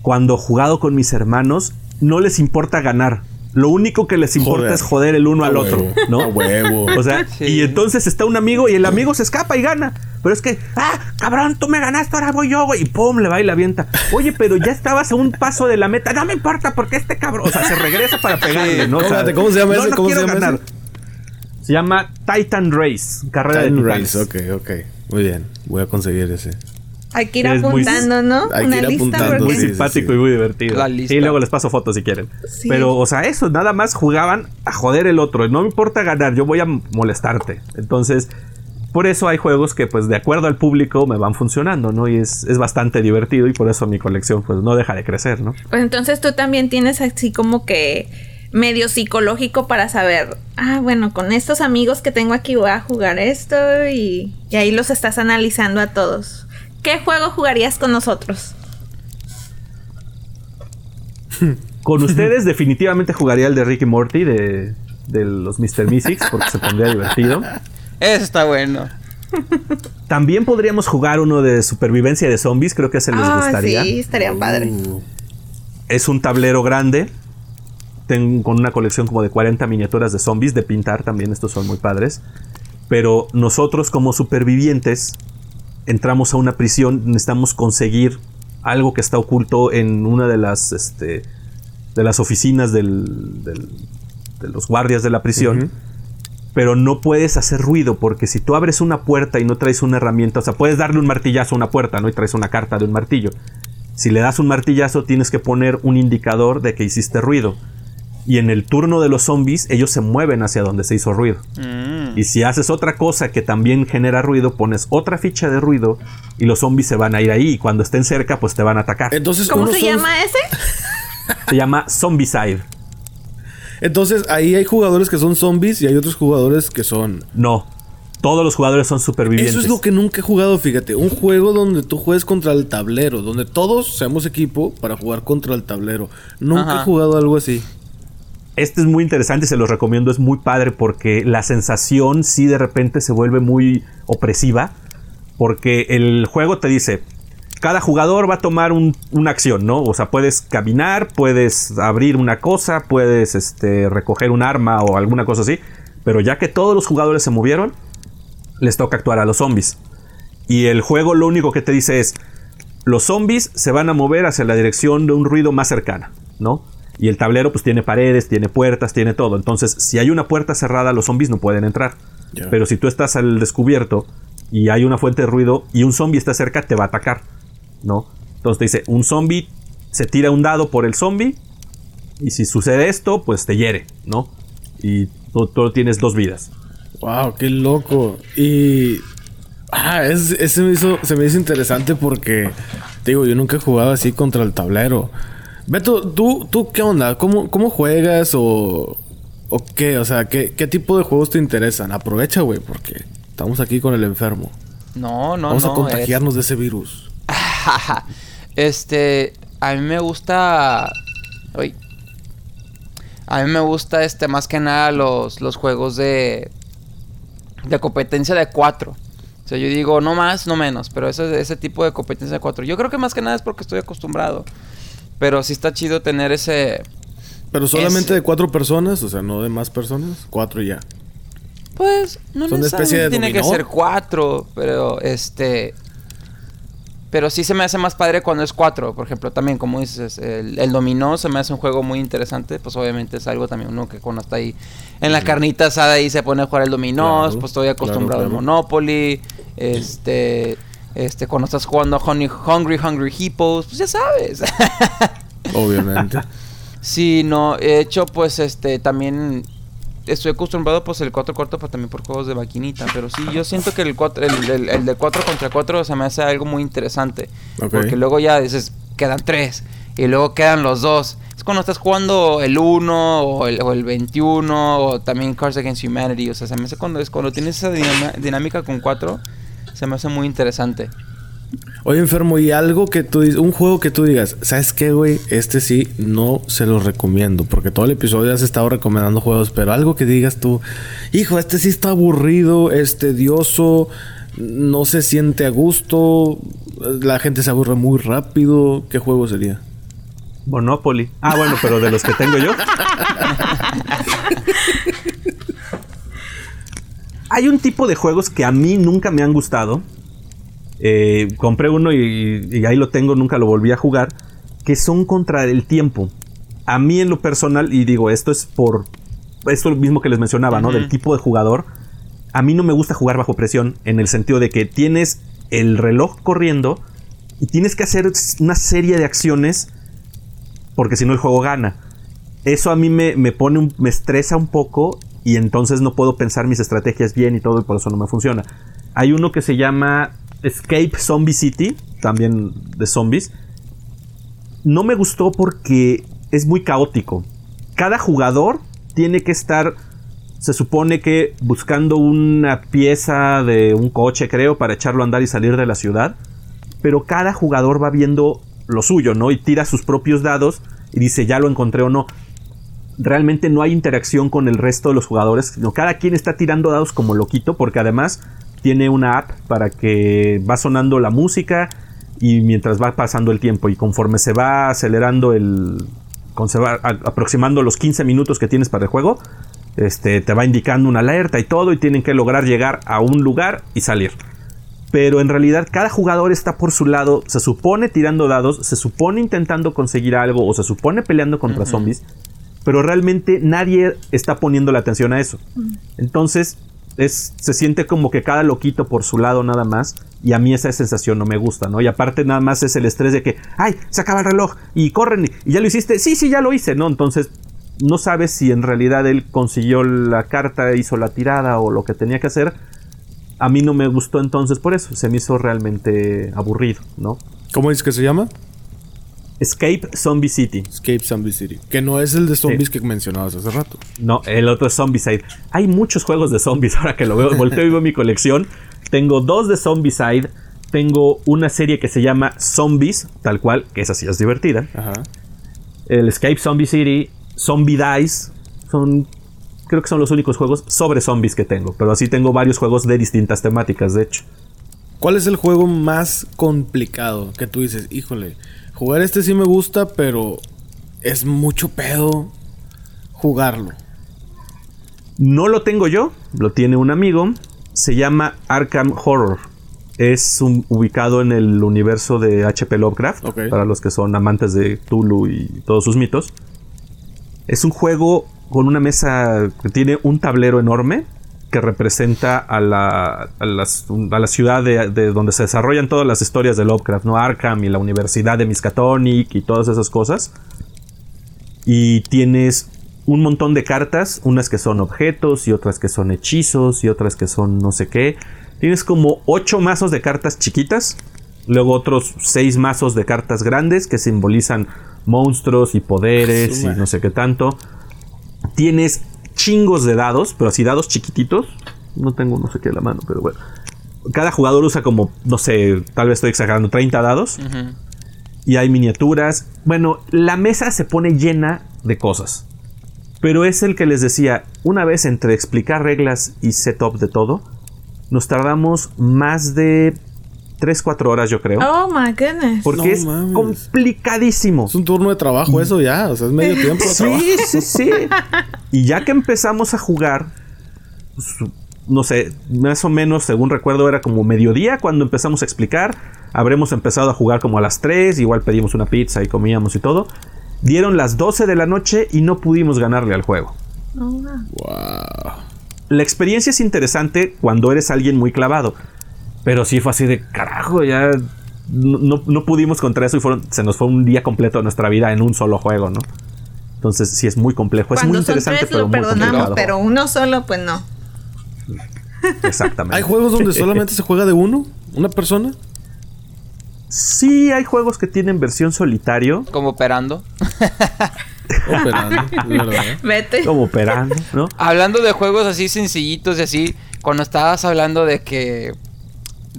Cuando jugado con mis hermanos, no les importa ganar. Lo único que les importa es joder el uno al otro, ¿no? A huevo. O sea, y entonces está un amigo y el amigo se escapa y gana. Pero es que, ah, cabrón, tú me ganaste, ahora voy yo, güey. Y pum, le va y le avienta. Oye, pero ya estabas a un paso de la meta. No me importa porque este cabrón, o sea, se regresa para pegarle, ¿no? O sea, ¿Cómo se llama ese? ¿Cómo se llama ganar. Se llama Titan Race, carrera de titanes. Race, ok, ok. Muy bien, voy a conseguir ese. Hay que ir apuntando, ¿no? Hay Una que ir lista apuntando. Muy simpático y muy divertido. Y luego les paso fotos si quieren. Pero, o sea, eso, nada más jugaban a joder el otro. No me importa ganar, yo voy a molestarte. Entonces, por eso hay juegos que, pues, de acuerdo al público, me van funcionando, ¿no? Y es, es bastante divertido y por eso mi colección, pues, no deja de crecer, ¿no? Pues entonces tú también tienes así como que medio psicológico para saber, ah, bueno, con estos amigos que tengo aquí voy a jugar esto y, ahí los estás analizando a todos. ¿Qué juego jugarías con nosotros? Con ustedes definitivamente jugaría el de Ricky Morty de, de los Mr. Mystics porque se pondría divertido. Eso está bueno. También podríamos jugar uno de supervivencia de zombies, creo que ese les ah, gustaría. Sí, estaría padre. Uh. es un tablero grande tengo con una colección como de 40 miniaturas de zombies de pintar también, estos son muy padres. Pero nosotros como supervivientes entramos a una prisión, necesitamos conseguir algo que está oculto en una de las, este, de las oficinas del, de los guardias de la prisión. Pero no puedes hacer ruido porque si tú abres una puerta y no traes una herramienta, o sea, puedes darle un martillazo a una puerta, ¿no? Y traes una carta de un martillo. Si le das un martillazo tienes que poner un indicador de que hiciste ruido y en el turno de los zombies ellos se mueven hacia donde se hizo ruido. Mm. Y si haces otra cosa que también genera ruido, pones otra ficha de ruido y los zombies se van a ir ahí y cuando estén cerca pues te van a atacar. Entonces, ¿Cómo se llama ese? Se llama Zombicide. Entonces ahí hay jugadores que son zombies y hay otros jugadores que son... No, todos los jugadores son supervivientes. Eso es lo que nunca he jugado, fíjate. Un juego donde tú juegues contra el tablero, donde todos seamos equipo para jugar contra el tablero. Nunca he jugado algo así. Este es muy interesante y se los recomiendo, es muy padre porque la sensación sí de repente se vuelve muy opresiva porque el juego te dice, cada jugador va a tomar una acción, ¿no? O sea, puedes caminar, puedes abrir una cosa, puedes este, recoger un arma o alguna cosa así. Pero ya que todos los jugadores se movieron, les toca actuar a los zombies. Y el juego lo único que te dice es, los zombies se van a mover hacia la dirección de un ruido más cercana, ¿no? Y el tablero pues tiene paredes, tiene puertas, tiene todo. Entonces, si hay una puerta cerrada, los zombies no pueden entrar. Pero si tú estás al descubierto y hay una fuente de ruido y un zombie está cerca, te va a atacar, ¿no? Entonces te dice, un zombie se tira un dado por el zombie y si sucede esto, pues te hiere, ¿no? Y tú, tienes dos vidas. Wow, qué loco. Y ah, ese me hizo, se me hizo interesante porque digo, yo nunca he jugado así contra el tablero. Beto, ¿tú, tú qué onda? ¿Cómo, cómo juegas o, o qué? O sea, ¿qué, ¿qué tipo de juegos te interesan? Aprovecha, güey, porque Estamos aquí con el enfermo. No, no, Vamos a contagiarnos de ese virus. este, a mí me gusta. Uy. A mí me gusta, este, más que nada los, los juegos de. de competencia de cuatro. O sea, yo digo, no más, no menos. Pero ese, ese tipo de competencia de cuatro. Yo creo que más que nada es porque estoy acostumbrado. Pero sí está chido tener ese. Pero solamente de cuatro personas, o sea, no de más personas. Cuatro ya. Pues no necesariamente tiene que ser cuatro, pero este. Pero sí se me hace más padre cuando es cuatro. Por ejemplo, también, como dices, el, dominó se me hace un juego muy interesante. Pues obviamente es algo también uno que cuando está ahí en la carnita asada y se pone a jugar el dominó. pues estoy acostumbrado al Monopoly. Este. Este, cuando estás jugando Hungry, Hungry, Hungry Hippos, pues ya sabes. Obviamente. sí, no, he hecho pues este también estoy acostumbrado pues el 4 corto pues también por juegos de maquinita, pero sí, yo siento que el, 4, el, el, de 4 contra 4 se me hace algo muy interesante. Porque luego ya dices, quedan 3 y luego quedan los dos. Es cuando estás jugando el 1 o el, o el 21 o también Cards Against Humanity, o sea, se me hace cuando, es, cuando tienes esa dinámica con 4, se me hace muy interesante. Oye, enfermo, y algo que tú dices, un juego que tú digas, ¿sabes qué, güey? Este sí no se lo recomiendo, porque todo el episodio has estado recomendando juegos, pero algo que digas tú, hijo, este sí está aburrido, es tedioso, no se siente a gusto, la gente se aburre muy rápido, ¿qué juego sería? Monopoly. Ah, bueno, pero de los que tengo yo. Hay un tipo de juegos que a mí nunca me han gustado eh, compré uno y, ahí lo tengo, nunca lo volví a jugar, que son contra el tiempo. A mí en lo personal, y digo, esto es por esto mismo que les mencionaba, ¿no? Del tipo de jugador. A mí no me gusta jugar bajo presión en el sentido de que tienes el reloj corriendo y tienes que hacer una serie de acciones porque si no el juego gana. Eso a mí me, me pone me estresa un poco y entonces no puedo pensar mis estrategias bien y todo y por eso no me funciona. Hay uno que se llama Escape Zombie City, también de zombies. No me gustó porque es muy caótico. Cada jugador tiene que estar, se supone que buscando una pieza de un coche, creo, para echarlo a andar y salir de la ciudad. Pero cada jugador va viendo lo suyo, ¿no? Y tira sus propios dados y dice, ya lo encontré o no. Realmente no hay interacción con el resto de los jugadores, sino cada quien está tirando dados como loquito, porque además tiene una app para que va sonando la música y mientras va pasando el tiempo. Y conforme se va acelerando el aproximando los 15 minutos que tienes para el juego este te va indicando una alerta y todo y tienen que lograr llegar a un lugar y salir. Pero en realidad cada jugador está por su lado se supone tirando dados se supone intentando conseguir algo o se supone peleando contra zombies pero realmente nadie está poniendo la atención a eso entonces se siente como que cada loquito por su lado nada más. Y a mí esa sensación no me gusta, ¿no? Y aparte nada más es el estrés de que, ay, se acaba el reloj y corren y ya lo hiciste. Sí, sí, ya lo hice, ¿no? Entonces no sabes si en realidad él consiguió la carta, hizo la tirada o lo que tenía que hacer. A mí no me gustó entonces por eso, se me hizo realmente aburrido, ¿no? ¿Cómo es que se llama? Escape Zombie City. Escape Zombie City. Que no es el de zombies que mencionabas hace rato. No, el otro es Zombicide. Hay muchos juegos de zombies ahora que lo veo. Volteo y veo mi colección. Tengo dos de Zombicide. Tengo una serie que se llama Zombies, tal cual, que esa sí es divertida. Ajá. El Escape Zombie City, Zombie Dice. Son. Creo que son los únicos juegos sobre zombies que tengo. Pero así tengo varios juegos de distintas temáticas, de hecho. ¿Cuál es el juego más complicado que tú dices, híjole, jugar este sí me gusta, pero es mucho pedo jugarlo? No lo tengo yo, lo tiene un amigo. Se llama Arkham Horror. Es un- ubicado en el universo de HP Lovecraft, para los que son amantes de Tulu y todos sus mitos. Es un juego con una mesa que tiene un tablero enorme que representa a la, a las- a la ciudad de, de donde se desarrollan todas las historias de Lovecraft, ¿no? Arkham y la Universidad de Miskatonic y todas esas cosas. Y tienes un montón de cartas, unas que son objetos y otras que son hechizos y otras que son no sé qué. Tienes como ocho mazos de cartas chiquitas, luego otros seis mazos de cartas grandes que simbolizan monstruos y poderes y no sé qué tanto. Tienes chingos de dados, pero así dados chiquititos. No tengo no sé qué a la mano, pero bueno. Cada jugador usa como, no sé, tal vez estoy exagerando, 30 dados y hay miniaturas. Bueno, la mesa se pone llena de cosas. Pero es el que les decía, una vez entre explicar reglas y setup de todo, nos tardamos más de 3-4 horas yo creo. Oh my goodness. porque No es mames. complicadísimo. Es un turno de trabajo eso ya, o sea, es medio tiempo de trabajo. Sí, sí, sí. Y ya que empezamos a jugar, pues, no sé, más o menos, según recuerdo, era como mediodía cuando empezamos a explicar. Habremos empezado a jugar como a las 3, igual pedimos una pizza y comíamos y todo. Dieron las 12 de la noche y no pudimos ganarle al juego. Oh, wow. Wow. La experiencia es interesante cuando eres alguien muy clavado. Pero sí fue así de carajo, ya no, no- no pudimos contra eso y fueron, se nos fue un día completo de nuestra vida en un solo juego, ¿no? Entonces sí es muy complejo, es muy son interesante, tres pero lo muy perdonamos, complicado. pero uno solo, pues no. Exactamente. ¿Hay juegos donde solamente se juega de uno? ¿Una persona? Sí, hay juegos que tienen versión solitario, Como operando. Operando. Vete. como operando, ¿no? Hablando de juegos así sencillitos y así, cuando estabas hablando de que.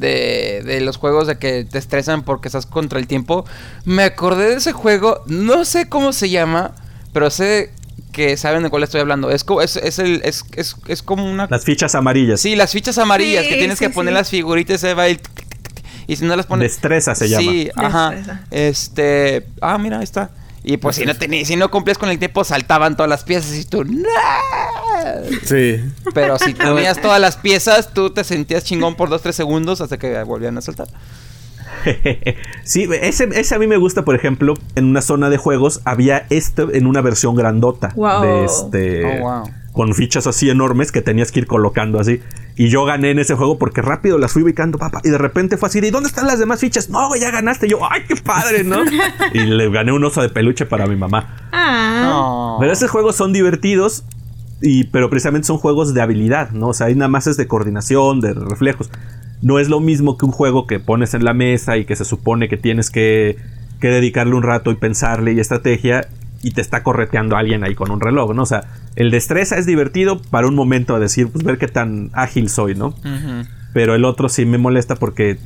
De, de los juegos de que te estresan porque estás contra el tiempo, me acordé de ese juego, no sé cómo se llama, pero sé que saben de cuál estoy hablando. Es, co- es, es, el, es, es, es como una Las fichas amarillas. Sí, las fichas amarillas Sí, que tienes sí, que poner sí. las figuritas se va y, y si no las pones Destreza se llama. Sí, ajá. Destreza. Este, ah, mira, ahí está. Y pues si no tenías, si no cumplías con el tiempo saltaban todas las piezas y tú ¡No! Sí. Pero si tenías todas las piezas, tú te sentías chingón por 2 3 segundos hasta que volvían a saltar. sí, ese, ese a mí me gusta, por ejemplo, en una zona de juegos había este en una versión grandota. Wow. De este. Oh, wow. Con fichas así enormes que tenías que ir colocando así. Y yo gané en ese juego porque rápido las fui ubicando, papá. Y de repente fue así ¿y dónde están las demás fichas? No, ya ganaste. Y yo, ¡ay, qué padre, ¿no? y le gané un oso de peluche para mi mamá. Ah. No. Pero esos juegos son divertidos, y, pero precisamente son juegos de habilidad, ¿no? O sea, ahí nada más es de coordinación, de reflejos. No es lo mismo que un juego que pones en la mesa y que se supone que tienes que, que dedicarle un rato y pensarle y estrategia y te está correteando alguien ahí con un reloj, ¿no? O sea, el destreza es divertido para un momento a decir, pues ver qué tan ágil soy, ¿no? Pero el otro sí me molesta porque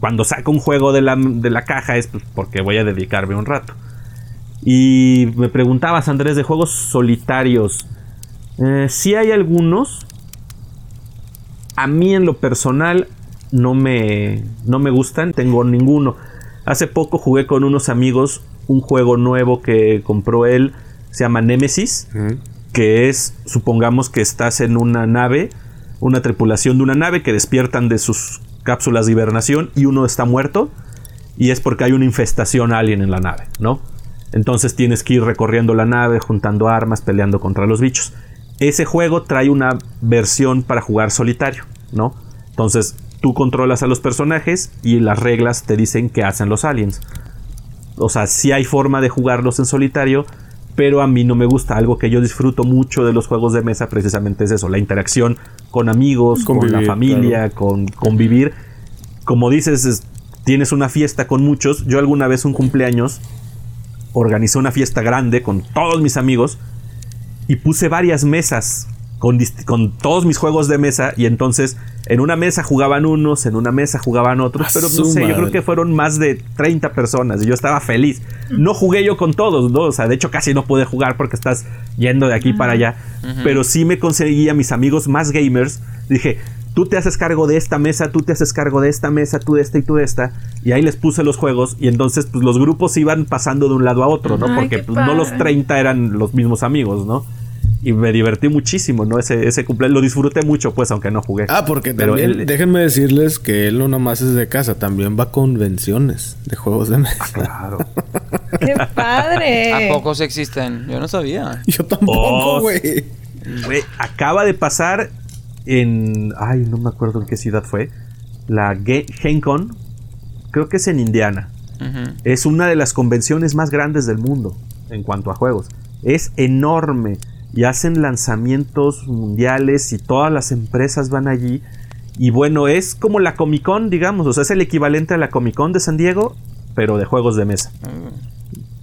cuando saco un juego de la, de la caja es pues, porque voy a dedicarme un rato. Y me preguntabas, Andrés, de juegos solitarios. Eh, sí hay algunos. A mí en lo personal no me, no me gustan, tengo ninguno. Hace poco jugué con unos amigos un juego nuevo que compró él, se llama Nemesis que es, supongamos que estás en una nave, una tripulación de una nave que despiertan de sus cápsulas de hibernación y uno está muerto y es porque hay una infestación alien en la nave, ¿no? Entonces tienes que ir recorriendo la nave, juntando armas, peleando contra los bichos. Ese juego trae una versión para jugar solitario, ¿no? Entonces tú controlas a los personajes y las reglas te dicen qué hacen los aliens. O sea, sí hay forma de jugarlos en solitario, pero a mí no me gusta. Algo que yo disfruto mucho de los juegos de mesa precisamente es eso, la interacción con amigos, con la familia, con convivir. Como dices, es- tienes una fiesta con muchos. Yo alguna vez un cumpleaños organizé una fiesta grande con todos mis amigos y puse varias mesas con, todos mis juegos de mesa y entonces en una mesa jugaban unos, en una mesa jugaban otros, pero no sé, yo creo que fueron más de 30 personas y yo estaba feliz. No jugué yo con todos, ¿no? O sea, de hecho casi no pude jugar porque estás yendo de aquí para allá, pero sí me conseguí a mis amigos más gamers. Dije, tú te haces cargo de esta mesa, tú te haces cargo de esta mesa, tú de esta y tú de esta. Y ahí les puse los juegos y entonces pues los grupos iban pasando de un lado a otro, ¿no? Ay, Porque pues, no los padre. 30 eran los mismos amigos, ¿no? Y me divertí muchísimo, ¿no? Ese, ese cumpleaños lo disfruté mucho, pues, aunque no jugué. Ah, porque Pero también, él- déjenme decirles que él no nomás es de casa, también va a convenciones de juegos de mesa. Claro. ¡Qué padre! ¿A pocos existen? Yo no sabía. Yo tampoco, Oh, güey. Acaba de pasar en. Ay, no me acuerdo en qué ciudad fue. La Ge- GenCon. Creo que es en Indiana. Es una de las convenciones más grandes del mundo en cuanto a juegos. Es enorme y hacen lanzamientos mundiales y todas las empresas van allí. Y bueno, es como la Comic Con, digamos. O sea, es el equivalente a la Comic Con de San Diego, pero de juegos de mesa.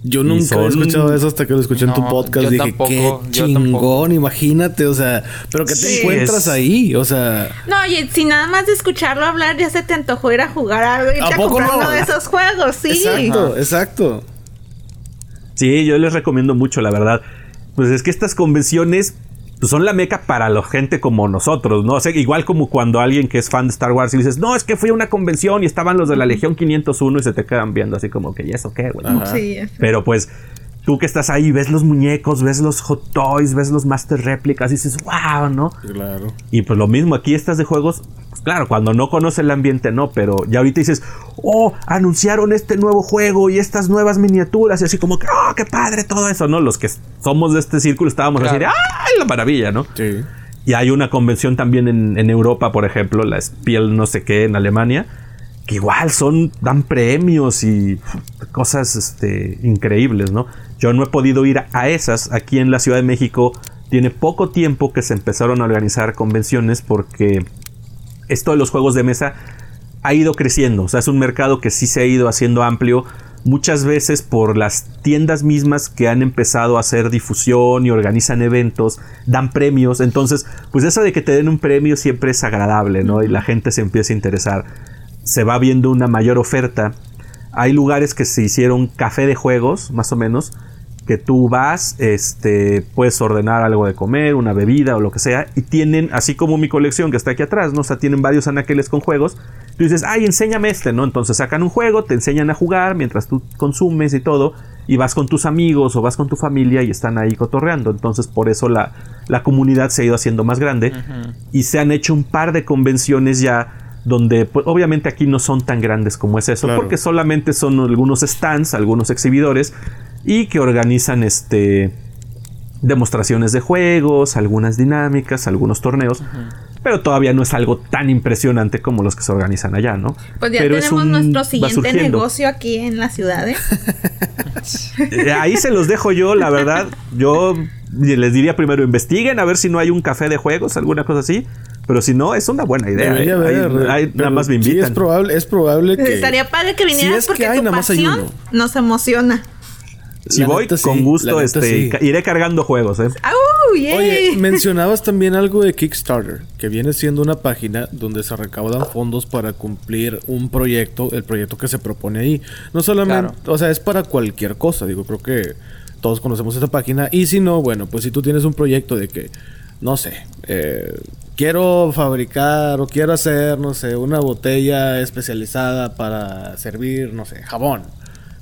Yo Y nunca son- había escuchado eso hasta que lo escuché en tu podcast. yo Dije, tampoco, qué chingón, imagínate, o sea, pero ¿qué te Sí, encuentras es- ahí? O sea, No, oye, si nada más de escucharlo hablar ya se te antojó ir a jugar algo y ¿A comprar no? uno de esos juegos, sí. exacto, exacto. Sí, yo les recomiendo mucho, la verdad. Pues es que estas convenciones pues, son la meca para la gente como nosotros, ¿no? O sea, igual como cuando alguien que es fan de Star Wars y dices, no, es que fui a una convención y estaban los de la Legión 501 y se te quedan viendo así como que, ¿y eso qué, güey? Sí, Pero pues tú que estás ahí, ves los muñecos, ves los hot toys, ves los master réplicas y dices, wow, ¿no? Claro. Y pues lo mismo, aquí estás de juegos, pues, claro, cuando no conoce el ambiente no, pero ya ahorita dices, oh, anunciaron este nuevo juego y estas nuevas miniaturas y así como que, oh, qué padre todo eso, ¿no? Los que somos de este círculo estábamos así de, Claro. ¡ay, la maravilla, ¿no? Sí. Y hay una convención también en, en Europa, por ejemplo, la Spiel no sé qué en Alemania, que igual son, dan premios y cosas este, increíbles, ¿no? Yo no he podido ir a esas. Aquí en la Ciudad de México tiene poco tiempo que se empezaron a organizar convenciones porque esto de los juegos de mesa ha ido creciendo. O sea, es un mercado que sí se ha ido haciendo amplio. Muchas veces por las tiendas mismas que han empezado a hacer difusión y organizan eventos, dan premios. Entonces, pues eso de que te den un premio siempre es agradable, ¿no? Y la gente se empieza a interesar. Se va viendo una mayor oferta. Hay lugares que se hicieron café de juegos, más o menos, que tú vas, este, puedes ordenar algo de comer, una bebida o lo que sea, y tienen, así como mi colección que está aquí atrás, ¿no? O sea, tienen varios anaqueles con juegos. Tú dices, ay, enséñame este, ¿no? Entonces sacan un juego, te enseñan a jugar mientras tú consumes y todo, y vas con tus amigos o vas con tu familia y están ahí cotorreando. Entonces, por eso la, la comunidad se ha ido haciendo más grande y se han hecho un par de convenciones ya donde pues, obviamente aquí no son tan grandes como es eso, Claro. porque solamente son algunos stands, algunos exhibidores y que organizan este demostraciones de juegos, algunas dinámicas, algunos torneos, pero todavía no es algo tan impresionante como los que se organizan allá, ¿no? Pues ya Pero es tenemos un- nuestro va siguiente surgiendo. negocio aquí en la ciudad, ¿eh? Eh, Ahí se los dejo yo, la verdad. Yo les diría primero investiguen a ver si no hay un café de juegos, alguna cosa así. Pero si no, es una buena idea. Debería ¿eh? Haber, pero nada más me Sí, es invitan. probable, es probable que. Estaría padre que Si vinieras es porque que hay, tu nada más hay pasión uno. nos emociona. Si La voy, neta con gusto, neta este, sí. iré cargando juegos, ¿eh? ¡Yay! Oye, mencionabas también algo de Kickstarter, que viene siendo una página donde se recaudan fondos para cumplir un proyecto, el proyecto que se propone ahí. No solamente, Claro. o sea, es para cualquier cosa, digo, creo que todos conocemos esta página. Y si no, bueno, pues si tú tienes un proyecto de que, no sé, eh, quiero fabricar o quiero hacer, no sé, una botella especializada para servir, no sé, jabón.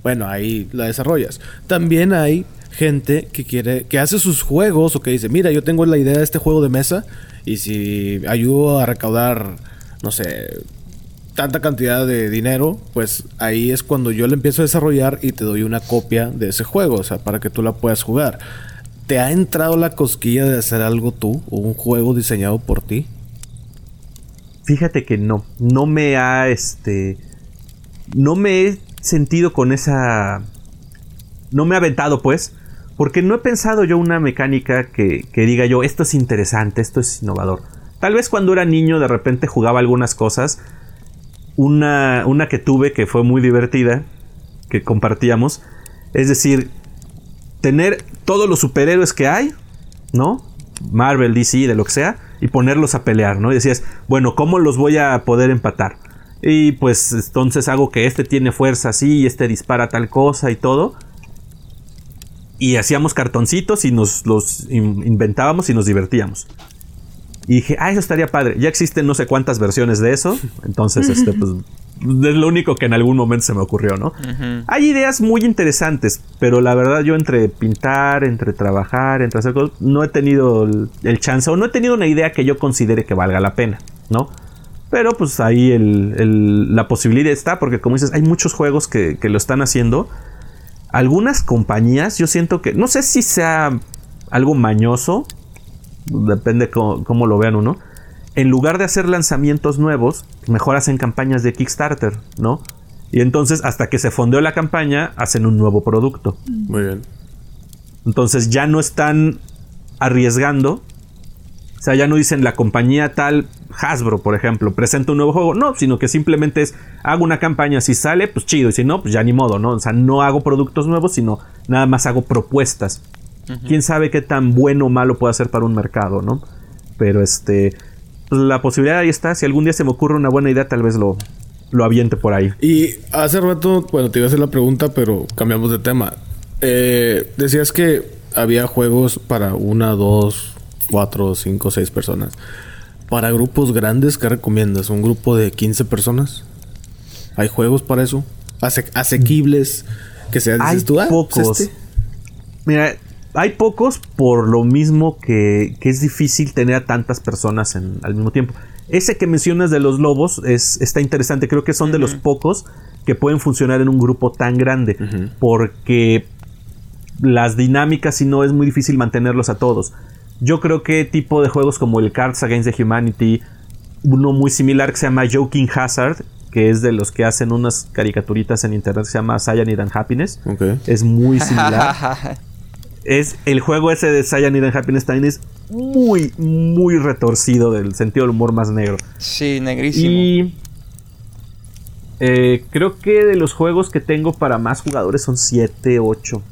Bueno, ahí la desarrollas. También hay gente que quiere, que hace sus juegos o que dice, mira, yo tengo la idea de este juego de mesa y si ayudo a recaudar, no sé, tanta cantidad de dinero, pues ahí es cuando yo le empiezo a desarrollar y te doy una copia de ese juego, o sea, para que tú la puedas jugar. ¿Te ha entrado la cosquilla de hacer algo tú o un juego diseñado por ti? Fíjate que no, no me ha, este, no me he sentido con esa, no me ha aventado pues, porque no he pensado yo una mecánica que, que diga yo, esto es interesante, esto es innovador. Tal vez cuando era niño de repente jugaba algunas cosas, una, una que tuve que fue muy divertida, que compartíamos, es decir, tener todos los superhéroes que hay, ¿no? Marvel, DC, de lo que sea, y ponerlos a pelear, ¿no? Y decías, bueno, ¿cómo los voy a poder empatar? Y pues entonces hago que este tiene fuerza así y este dispara tal cosa y todo. Y hacíamos cartoncitos y nos los in- inventábamos y nos divertíamos. Y dije, ah, eso estaría padre. Ya existen no sé cuántas versiones de eso. Entonces, este, pues, es lo único que en algún momento se me ocurrió, ¿no? Hay ideas muy interesantes, pero la verdad yo entre pintar, entre trabajar, entre hacer cosas, no he tenido el, chance o no he tenido una idea que yo considere que valga la pena, ¿no? Pero pues ahí la posibilidad está, porque como dices, hay muchos juegos que, que lo están haciendo. Algunas compañías, yo siento que, no sé si sea algo mañoso, depende cómo, lo vean uno. En lugar de hacer lanzamientos nuevos, mejor hacen campañas de Kickstarter, ¿no? Y entonces, hasta que se fondeó la campaña, hacen un nuevo producto. Muy bien. Entonces ya no están arriesgando. O sea, ya no dicen la compañía tal, Hasbro, por ejemplo, presenta un nuevo juego. No, sino que simplemente es, hago una campaña, si sale, pues chido, y si no, pues ya ni modo, ¿no? O sea, no hago productos nuevos, sino nada más hago propuestas. Quién sabe qué tan bueno o malo puede ser para un mercado, ¿no? Pero este. Pues, la posibilidad ahí está. Si algún día se me ocurre una buena idea, tal vez lo, lo aviente por ahí. Y hace rato, bueno, te iba a hacer la pregunta, pero cambiamos de tema. Eh, decías que había juegos para una, dos, cuatro, cinco, seis personas. Para grupos grandes, ¿qué recomiendas? ¿Un grupo de 15 personas? ¿Hay juegos para eso? ¿Asequibles? Que sean Hay ah, pocos. Este". Mira, hay pocos por lo mismo que, es difícil tener a tantas personas al mismo tiempo. Ese que mencionas de los lobos es, está interesante. Creo que son de los pocos que pueden funcionar en un grupo tan grande. Porque las dinámicas, si no, es muy difícil mantenerlos a todos. Yo creo que tipo de juegos como el Cards Against the Humanity, uno muy similar que se llama Joking Hazard, que es de los que hacen unas caricaturitas en internet que se llama Cyanide and Happiness. Es muy similar. es el juego ese de Cyanide and Happiness también es muy, muy retorcido del sentido del humor más negro. Sí, negrísimo. Y eh, creo que de los juegos que tengo para más jugadores son 7, 8.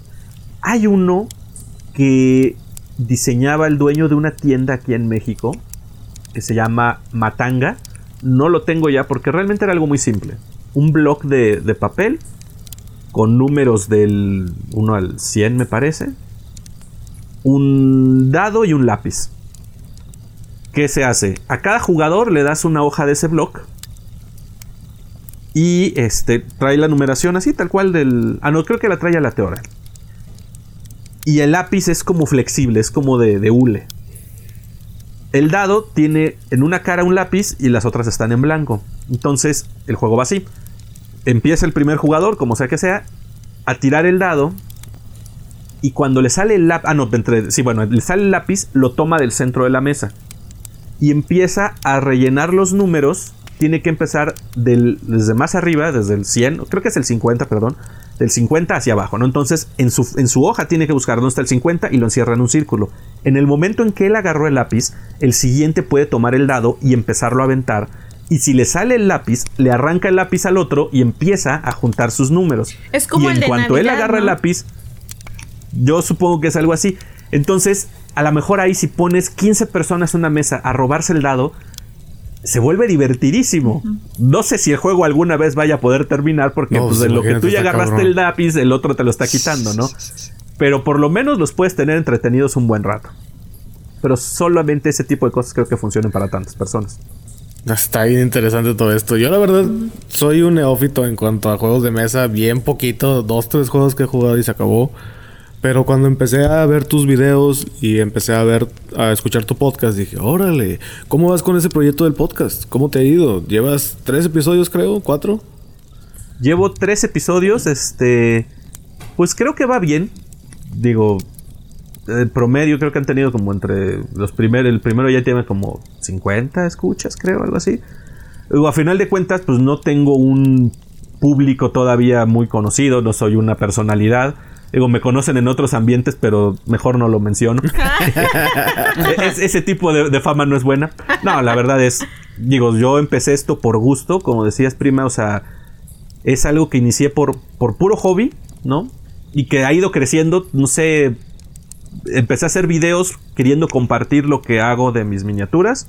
Hay uno que diseñaba el dueño de una tienda aquí en México que se llama Matanga. No lo tengo ya porque realmente era algo muy simple. Un bloc de, de papel con números del 1 al 100 me parece un dado y un lápiz. ¿Qué se hace? A cada jugador le das una hoja de ese block. Y este trae la numeración así, tal cual del. Ah, no, creo que la trae aleatoria. Y el lápiz es como flexible, es como de, de hule. El dado tiene en una cara un lápiz y las otras están en blanco. Entonces el juego va así. Empieza el primer jugador, como sea que sea, a tirar el dado y cuando le sale el lápiz, ah no, entre, sí, bueno, le sale el lápiz, lo toma del centro de la mesa y empieza a rellenar los números. Tiene que empezar desde más arriba, desde el 100, creo que es el 50, perdón, del 50 hacia abajo, ¿no? Entonces en su, en su hoja tiene que buscar dónde está el 50 y lo encierra en un círculo. En el momento en que él agarró el lápiz, el siguiente puede tomar el dado y empezarlo a aventar y si le sale el lápiz, le arranca el lápiz al otro y empieza a juntar sus números. Es como y en cuanto él agarra el lápiz, yo supongo que es algo así. Entonces, a lo mejor ahí si pones 15 personas en una mesa a robarse el dado, se vuelve divertidísimo. No sé si el juego alguna vez vaya a poder terminar porque pues, de lo que tú ya agarraste el lápiz, el otro te lo está quitando, ¿no? Pero por lo menos los puedes tener entretenidos un buen rato. Pero solamente ese tipo de cosas creo que funcionan para tantas personas. Está bien interesante todo esto. Yo la verdad soy un neófito en cuanto a juegos de mesa, bien poquito, dos, tres juegos que he jugado y se acabó. Pero cuando empecé a ver tus videos y empecé a ver, a escuchar tu podcast, dije, órale, ¿cómo vas con ese proyecto del podcast? ¿Cómo te ha ido? ¿Llevas tres episodios, creo? ¿Cuatro? Llevo tres episodios, este... Pues creo que va bien. Digo, el promedio creo que han tenido como entre los primeros, el primero ya tiene como 50 escuchas, creo, algo así. A final de cuentas, pues no tengo un público todavía muy conocido, no soy una personalidad. Digo, me conocen en otros ambientes, pero mejor no lo menciono. ese tipo de, fama no es buena. No, la verdad es, digo, yo empecé esto por gusto, como decías, prima, o sea, es algo que inicié por, por puro hobby, ¿no? Y que ha ido creciendo, no sé, empecé a hacer videos queriendo compartir lo que hago de mis miniaturas.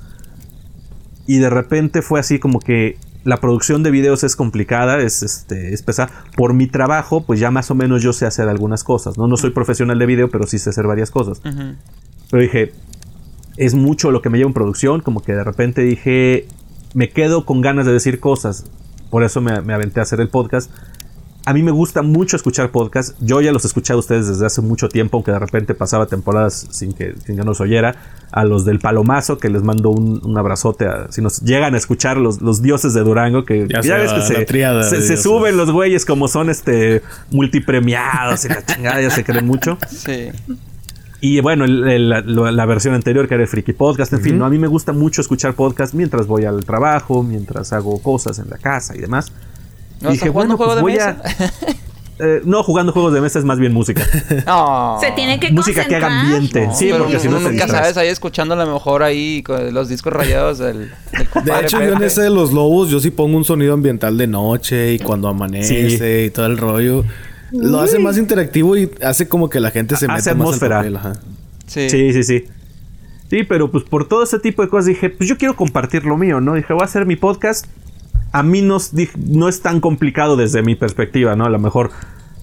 Y de repente fue así como que la producción de videos es complicada, es, este, es pesada. Por mi trabajo, pues ya más o menos yo sé hacer algunas cosas, ¿no? No soy profesional de video, pero sí sé hacer varias cosas. Pero dije, es mucho lo que me lleva en producción, como que de repente dije, me quedo con ganas de decir cosas, por eso me, me aventé a hacer el podcast. A mí me gusta mucho escuchar podcasts. Yo ya los he escuchado a ustedes desde hace mucho tiempo, aunque de repente pasaba temporadas sin que, sin que nos oyera. A los del Palomazo, que les mando un, un abrazote. A, si nos llegan a escuchar los, los dioses de Durango, que Ya ves que se, se, suben los güeyes como son este multipremiados y la chingada, ya se creen mucho. Sí. Y bueno, el- el- la, versión anterior que era el Freaky Podcast, en fin, ¿no? a mí me gusta mucho escuchar podcast mientras voy al trabajo, mientras hago cosas en la casa y demás. ¿No estás jugando juego de mesa? Eh, no, jugando juegos de mesa es más bien música. No. Se tiene que música que haga ambiente. No, sí, pero porque si no uno te nunca distraes. sabes ahí escuchando a lo mejor ahí con los discos rayados del, del De hecho, yo en ese de los lobos, yo sí pongo un sonido ambiental de noche y cuando amanece y todo el rollo. Lo hace más interactivo y hace como que la gente se Hace meta más papel, ajá. Sí. Sí, sí, sí. Sí, pero pues por todo ese tipo de cosas dije, pues yo quiero compartir lo mío, ¿no? Dije, voy a hacer mi podcast. A mí no, es- dij- no es tan complicado desde mi perspectiva, ¿no? A lo mejor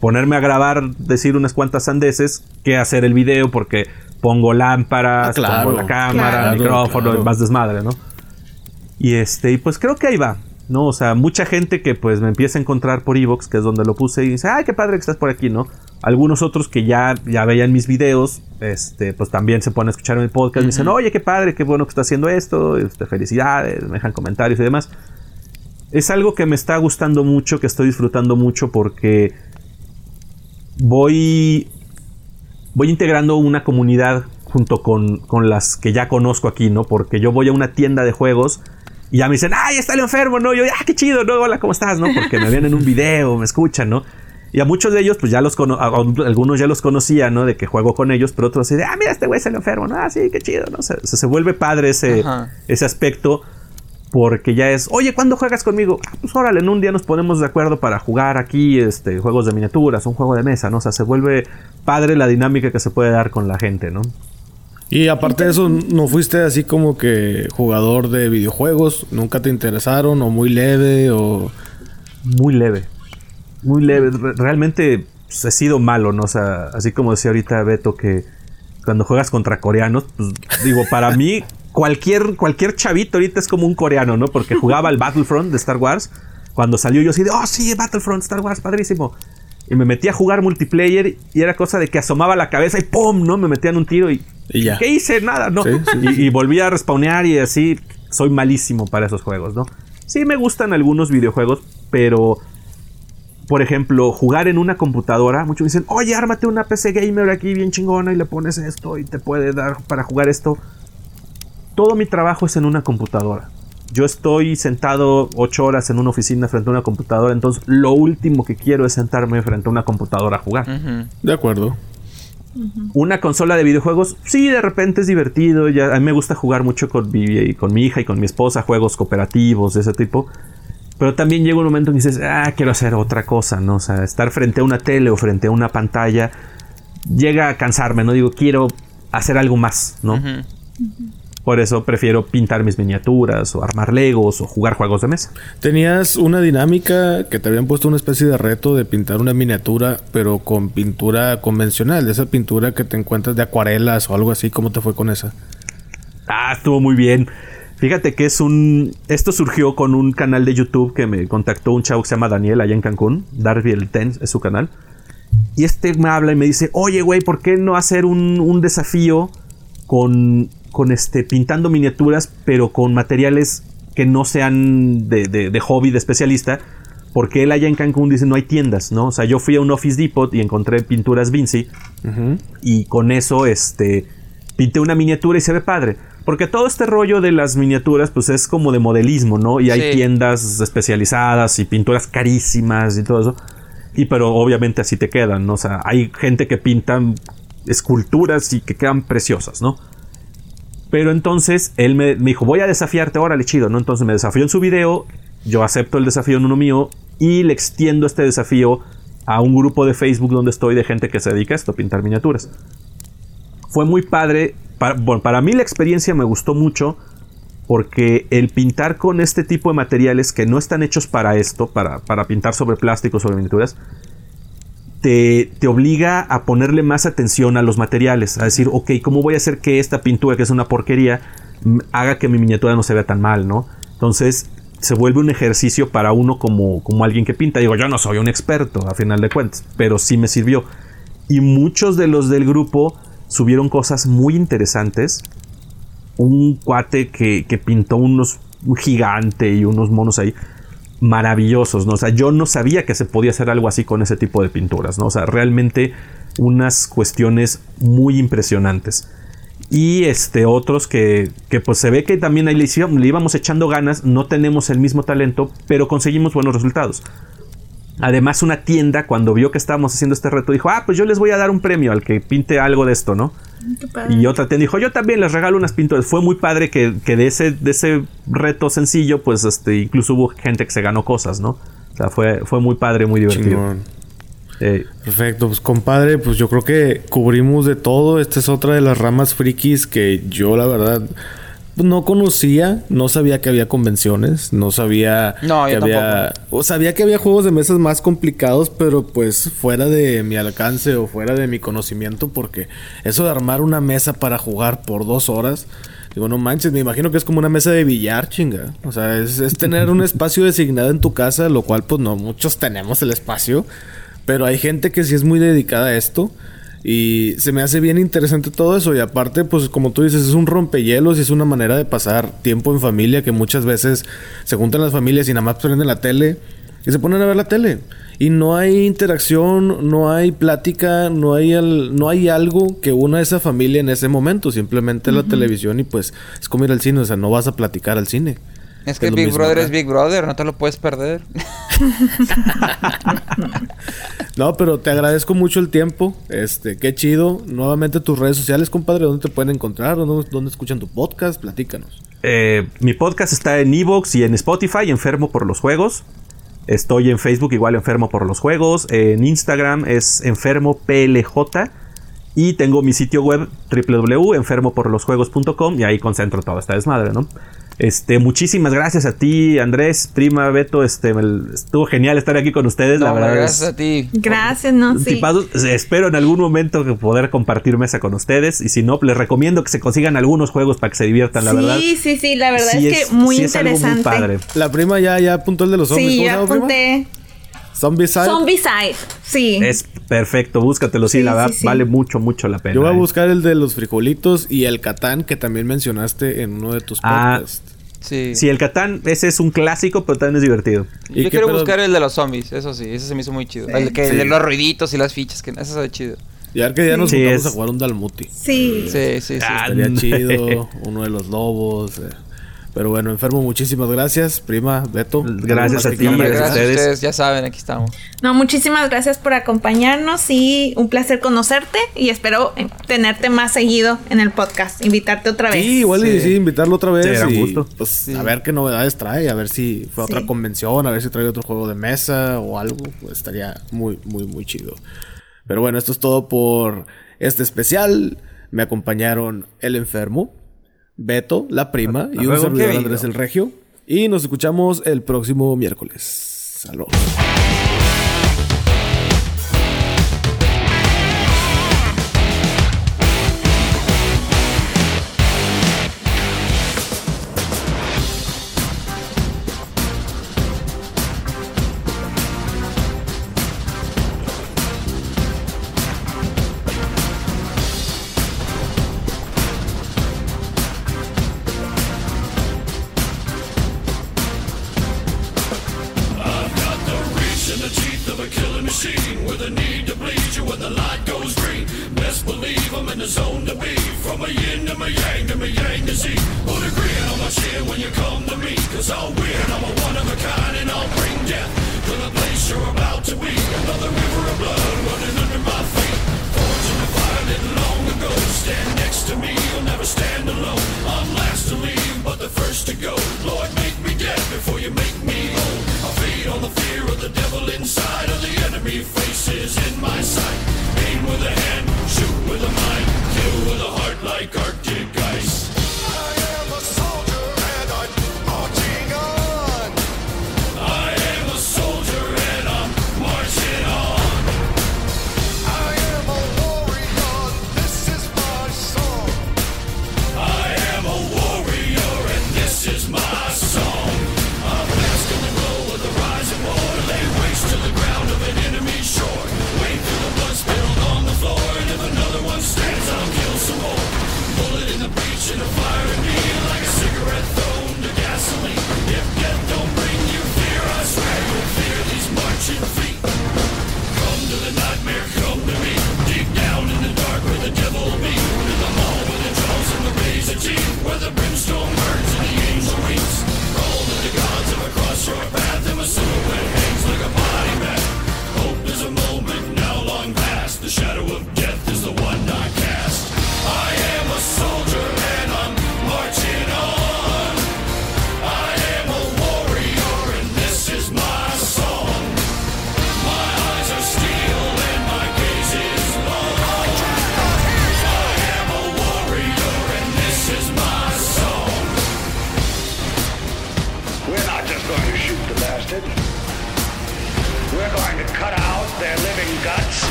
ponerme a grabar, decir unas cuantas sandeces, que hacer el video porque pongo lámparas, Ah, claro. pongo la cámara, Claro, micrófono, claro. más desmadre, ¿no? Y este, y pues creo que ahí va, ¿no? O sea, mucha gente que pues me empieza a encontrar por Evox, que es donde lo puse, y dice, ay, qué padre que estás por aquí, ¿no? Algunos otros que ya, ya veían mis videos, este, pues también se ponen a escuchar en el podcast, me dicen, oye, qué padre, qué bueno que está haciendo esto, este, felicidades, me dejan comentarios y demás. Es algo que me está gustando mucho, que estoy disfrutando mucho porque voy voy integrando una comunidad junto con, con las que ya conozco aquí, ¿no? Porque yo voy a una tienda de juegos y ya me dicen, ¡ay, está el enfermo! ¿no? Y yo, ¡ah, qué chido! ¿no? Hola, ¿cómo estás? ¿no? Porque me ven en un video, me escuchan, ¿no? Y a muchos de ellos, pues ya los cono a- a- algunos ya los conocía, ¿no? De que juego con ellos, pero otros así de, ah, mira, este güey es el enfermo, ¿no? Ah, sí, qué chido, ¿no? Se, se, se vuelve padre ese, Ajá. ese aspecto porque ya es, oye, ¿cuándo juegas conmigo? Ah, pues órale, en un día nos ponemos de acuerdo para jugar aquí este, juegos de miniaturas, un juego de mesa, ¿no? O sea, se vuelve padre la dinámica que se puede dar con la gente, ¿no? Y aparte de eso, ¿no fuiste así como que jugador de videojuegos? ¿Nunca te interesaron? ¿O muy leve? ¿O...? Muy leve. Muy leve. Re- realmente pues, he sido malo, ¿no? O sea, así como decía ahorita Beto que cuando juegas contra coreanos, pues digo, para mí cualquier, cualquier chavito ahorita es como un coreano, ¿no? Porque jugaba el Battlefront de Star Wars. Cuando salió yo así de, oh sí, Battlefront, Star Wars, padrísimo. Y me metí a jugar multiplayer y era cosa de que asomaba la cabeza y ¡pum! ¿no? Me metían un tiro y... Y ya. ¿Qué hice? Nada, ¿no? Sí, sí, y, y volví a respawnear y así. Soy malísimo para esos juegos, ¿no? Sí me gustan algunos videojuegos, pero... Por ejemplo, jugar en una computadora. Muchos dicen, oye, ármate una PC gamer aquí bien chingona y le pones esto y te puede dar para jugar esto. Todo mi trabajo es en una computadora. Yo estoy sentado ocho horas en una oficina frente a una computadora, entonces lo último que quiero es sentarme frente a una computadora a jugar. De acuerdo. Una consola de videojuegos, sí, de repente es divertido. Ya, a mí me gusta jugar mucho con mi, con mi hija y con mi esposa, juegos cooperativos de ese tipo. Pero también llega un momento en que dices, ah, quiero hacer otra cosa, ¿no? O sea, estar frente a una tele o frente a una pantalla llega a cansarme, ¿no? Digo, quiero hacer algo más, ¿no? Por eso prefiero pintar mis miniaturas o armar legos o jugar juegos de mesa. Tenías una dinámica que te habían puesto una especie de reto de pintar una miniatura, pero con pintura convencional, de esa pintura que te encuentras de acuarelas o algo así. ¿Cómo te fue con esa? Ah, estuvo muy bien. Fíjate que es un. Esto surgió con un canal de YouTube que me contactó un chavo que se llama Daniel allá en Cancún. Darby el Ten es su canal. Y este me habla y me dice: Oye, güey, ¿por qué no hacer un, un desafío con, con este, pintando miniaturas, pero con materiales que no sean de, de- de hobby, de especialista? Porque él allá en Cancún dice: No hay tiendas, ¿no? O sea, yo fui a un Office Depot y encontré pinturas Vinci y con eso este pinté una miniatura y se ve padre. Porque todo este rollo de las miniaturas pues es como de modelismo, ¿no? Y hay Sí. tiendas especializadas y pinturas carísimas y todo eso. Y pero obviamente así te quedan, ¿no? O sea, hay gente que pinta esculturas y que quedan preciosas, ¿no? Pero entonces él me, me dijo, voy a desafiarte, órale, chido, ¿no? Entonces me desafió en su video, yo acepto el desafío en uno mío y le extiendo este desafío a un grupo de Facebook donde estoy de gente que se dedica a esto, pintar miniaturas. Fue muy padre, para, bueno, para mí la experiencia me gustó mucho porque el pintar con este tipo de materiales que no están hechos para esto, para, para pintar sobre plástico, sobre miniaturas, te, obliga a ponerle más atención a los materiales, a decir, ok, ¿cómo voy a hacer que esta pintura, que es una porquería, haga que mi miniatura no se vea tan mal, ¿no? Entonces se vuelve un ejercicio para uno como, como alguien que pinta. Digo, yo no soy un experto, a final de cuentas, pero sí me sirvió. Y muchos de los del grupo subieron cosas muy interesantes. Un cuate que, que pintó unos un gigante y unos monos ahí maravillosos, ¿no? O sea, yo no sabía que se podía hacer algo así con ese tipo de pinturas, ¿no? O sea, realmente unas cuestiones muy impresionantes. Y este, otros que, que pues se ve que también ahí le, le íbamos echando ganas, no tenemos el mismo talento, pero conseguimos buenos resultados. Además, una tienda, cuando vio que estábamos haciendo este reto, dijo, ah, pues yo les voy a dar un premio al que pinte algo de esto, ¿no? Y otra tienda dijo, yo también les regalo unas pinturas. Fue muy padre que, de, ese, de ese reto sencillo, pues este, incluso hubo gente que se ganó cosas, ¿no? O sea, fue, fue muy padre, muy divertido. Perfecto, pues compadre, pues yo creo que cubrimos de todo. Esta es otra de las ramas frikis que yo la verdad no conocía, no sabía que había convenciones, no sabía no, que había, o sabía que había juegos de mesas más complicados, pero pues fuera de mi alcance o fuera de mi conocimiento, porque eso de armar una mesa para jugar por dos horas, digo, no manches, me imagino que es como una mesa de billar, chinga. O sea, es, es tener un espacio designado en tu casa, lo cual pues no muchos tenemos el espacio, pero hay gente que sí es muy dedicada a esto. Y se me hace bien interesante todo eso. Y aparte, pues como tú dices, es un rompehielos y es una manera de pasar tiempo en familia que muchas veces se juntan las familias y nada más prenden la tele y se ponen a ver la tele. Y no hay interacción, no hay plática, no hay, no hay algo que una a esa familia en ese momento. Simplemente la televisión y pues es como ir al cine. O sea, no vas a platicar al cine. Es que Big Brother es Big Brother, no te lo puedes perder. no, pero te agradezco mucho el tiempo. Este, qué chido. Nuevamente tus redes sociales, compadre, ¿dónde te pueden encontrar? ¿Dónde, dónde escuchan tu podcast? Platícanos. Eh, mi podcast está en Evox y en Spotify, Enfermo por los Juegos. Estoy en Facebook igual Enfermo por los Juegos. En Instagram es Enfermo PLJ. Y tengo mi sitio web www.enfermoporlosjuegos.com y ahí concentro toda esta desmadre, ¿no? Este, muchísimas gracias a ti, Andrés, prima, Beto. Este, estuvo genial estar aquí con ustedes, la verdad. Gracias a ti. Gracias, no, sí. espero en algún momento poder compartir mesa con ustedes. Y si no, les recomiendo que se consigan algunos juegos para que se diviertan, la verdad. Sí, sí, sí, la verdad es, que muy interesante. padre. La prima ya, ya apuntó el de los zombies. Sí, ya apunté. Zombicide. Zombicide, sí. Es perfecto, búscatelo, sí, la verdad, vale mucho, mucho la pena. Yo voy a eh. buscar el de los frijolitos y el Catán que también mencionaste en uno de tus ah, podcasts. Sí. sí, el Catán, ese es un clásico, pero también es divertido. Yo quiero buscar el de los zombies, eso sí, ese se me hizo muy chido. El, que, de los ruiditos y las fichas, que ese se ve chido. Y ahora que ya nos juntamos a jugar un Dalmuti. Sí. Sí, sí, sí. Estaría chido, uno de los lobos. Eh. Pero bueno, enfermo, muchísimas gracias, prima, Beto. Gracias a ti, gracias a ustedes. Ya saben, aquí estamos. No, muchísimas gracias por acompañarnos y un placer conocerte y espero tenerte más seguido en el podcast, invitarte otra vez. Sí, igual sí, sí invitarlo otra vez. y, Pues a ver qué novedades trae, a ver si fue otra convención, a ver si trae otro juego de mesa o algo, pues estaría muy, muy, muy chido. Pero bueno, esto es todo por este especial. Me acompañaron el enfermo. Beto, la prima, y un servidor Andrés el Regio. Y nos escuchamos el próximo miércoles. Saludos.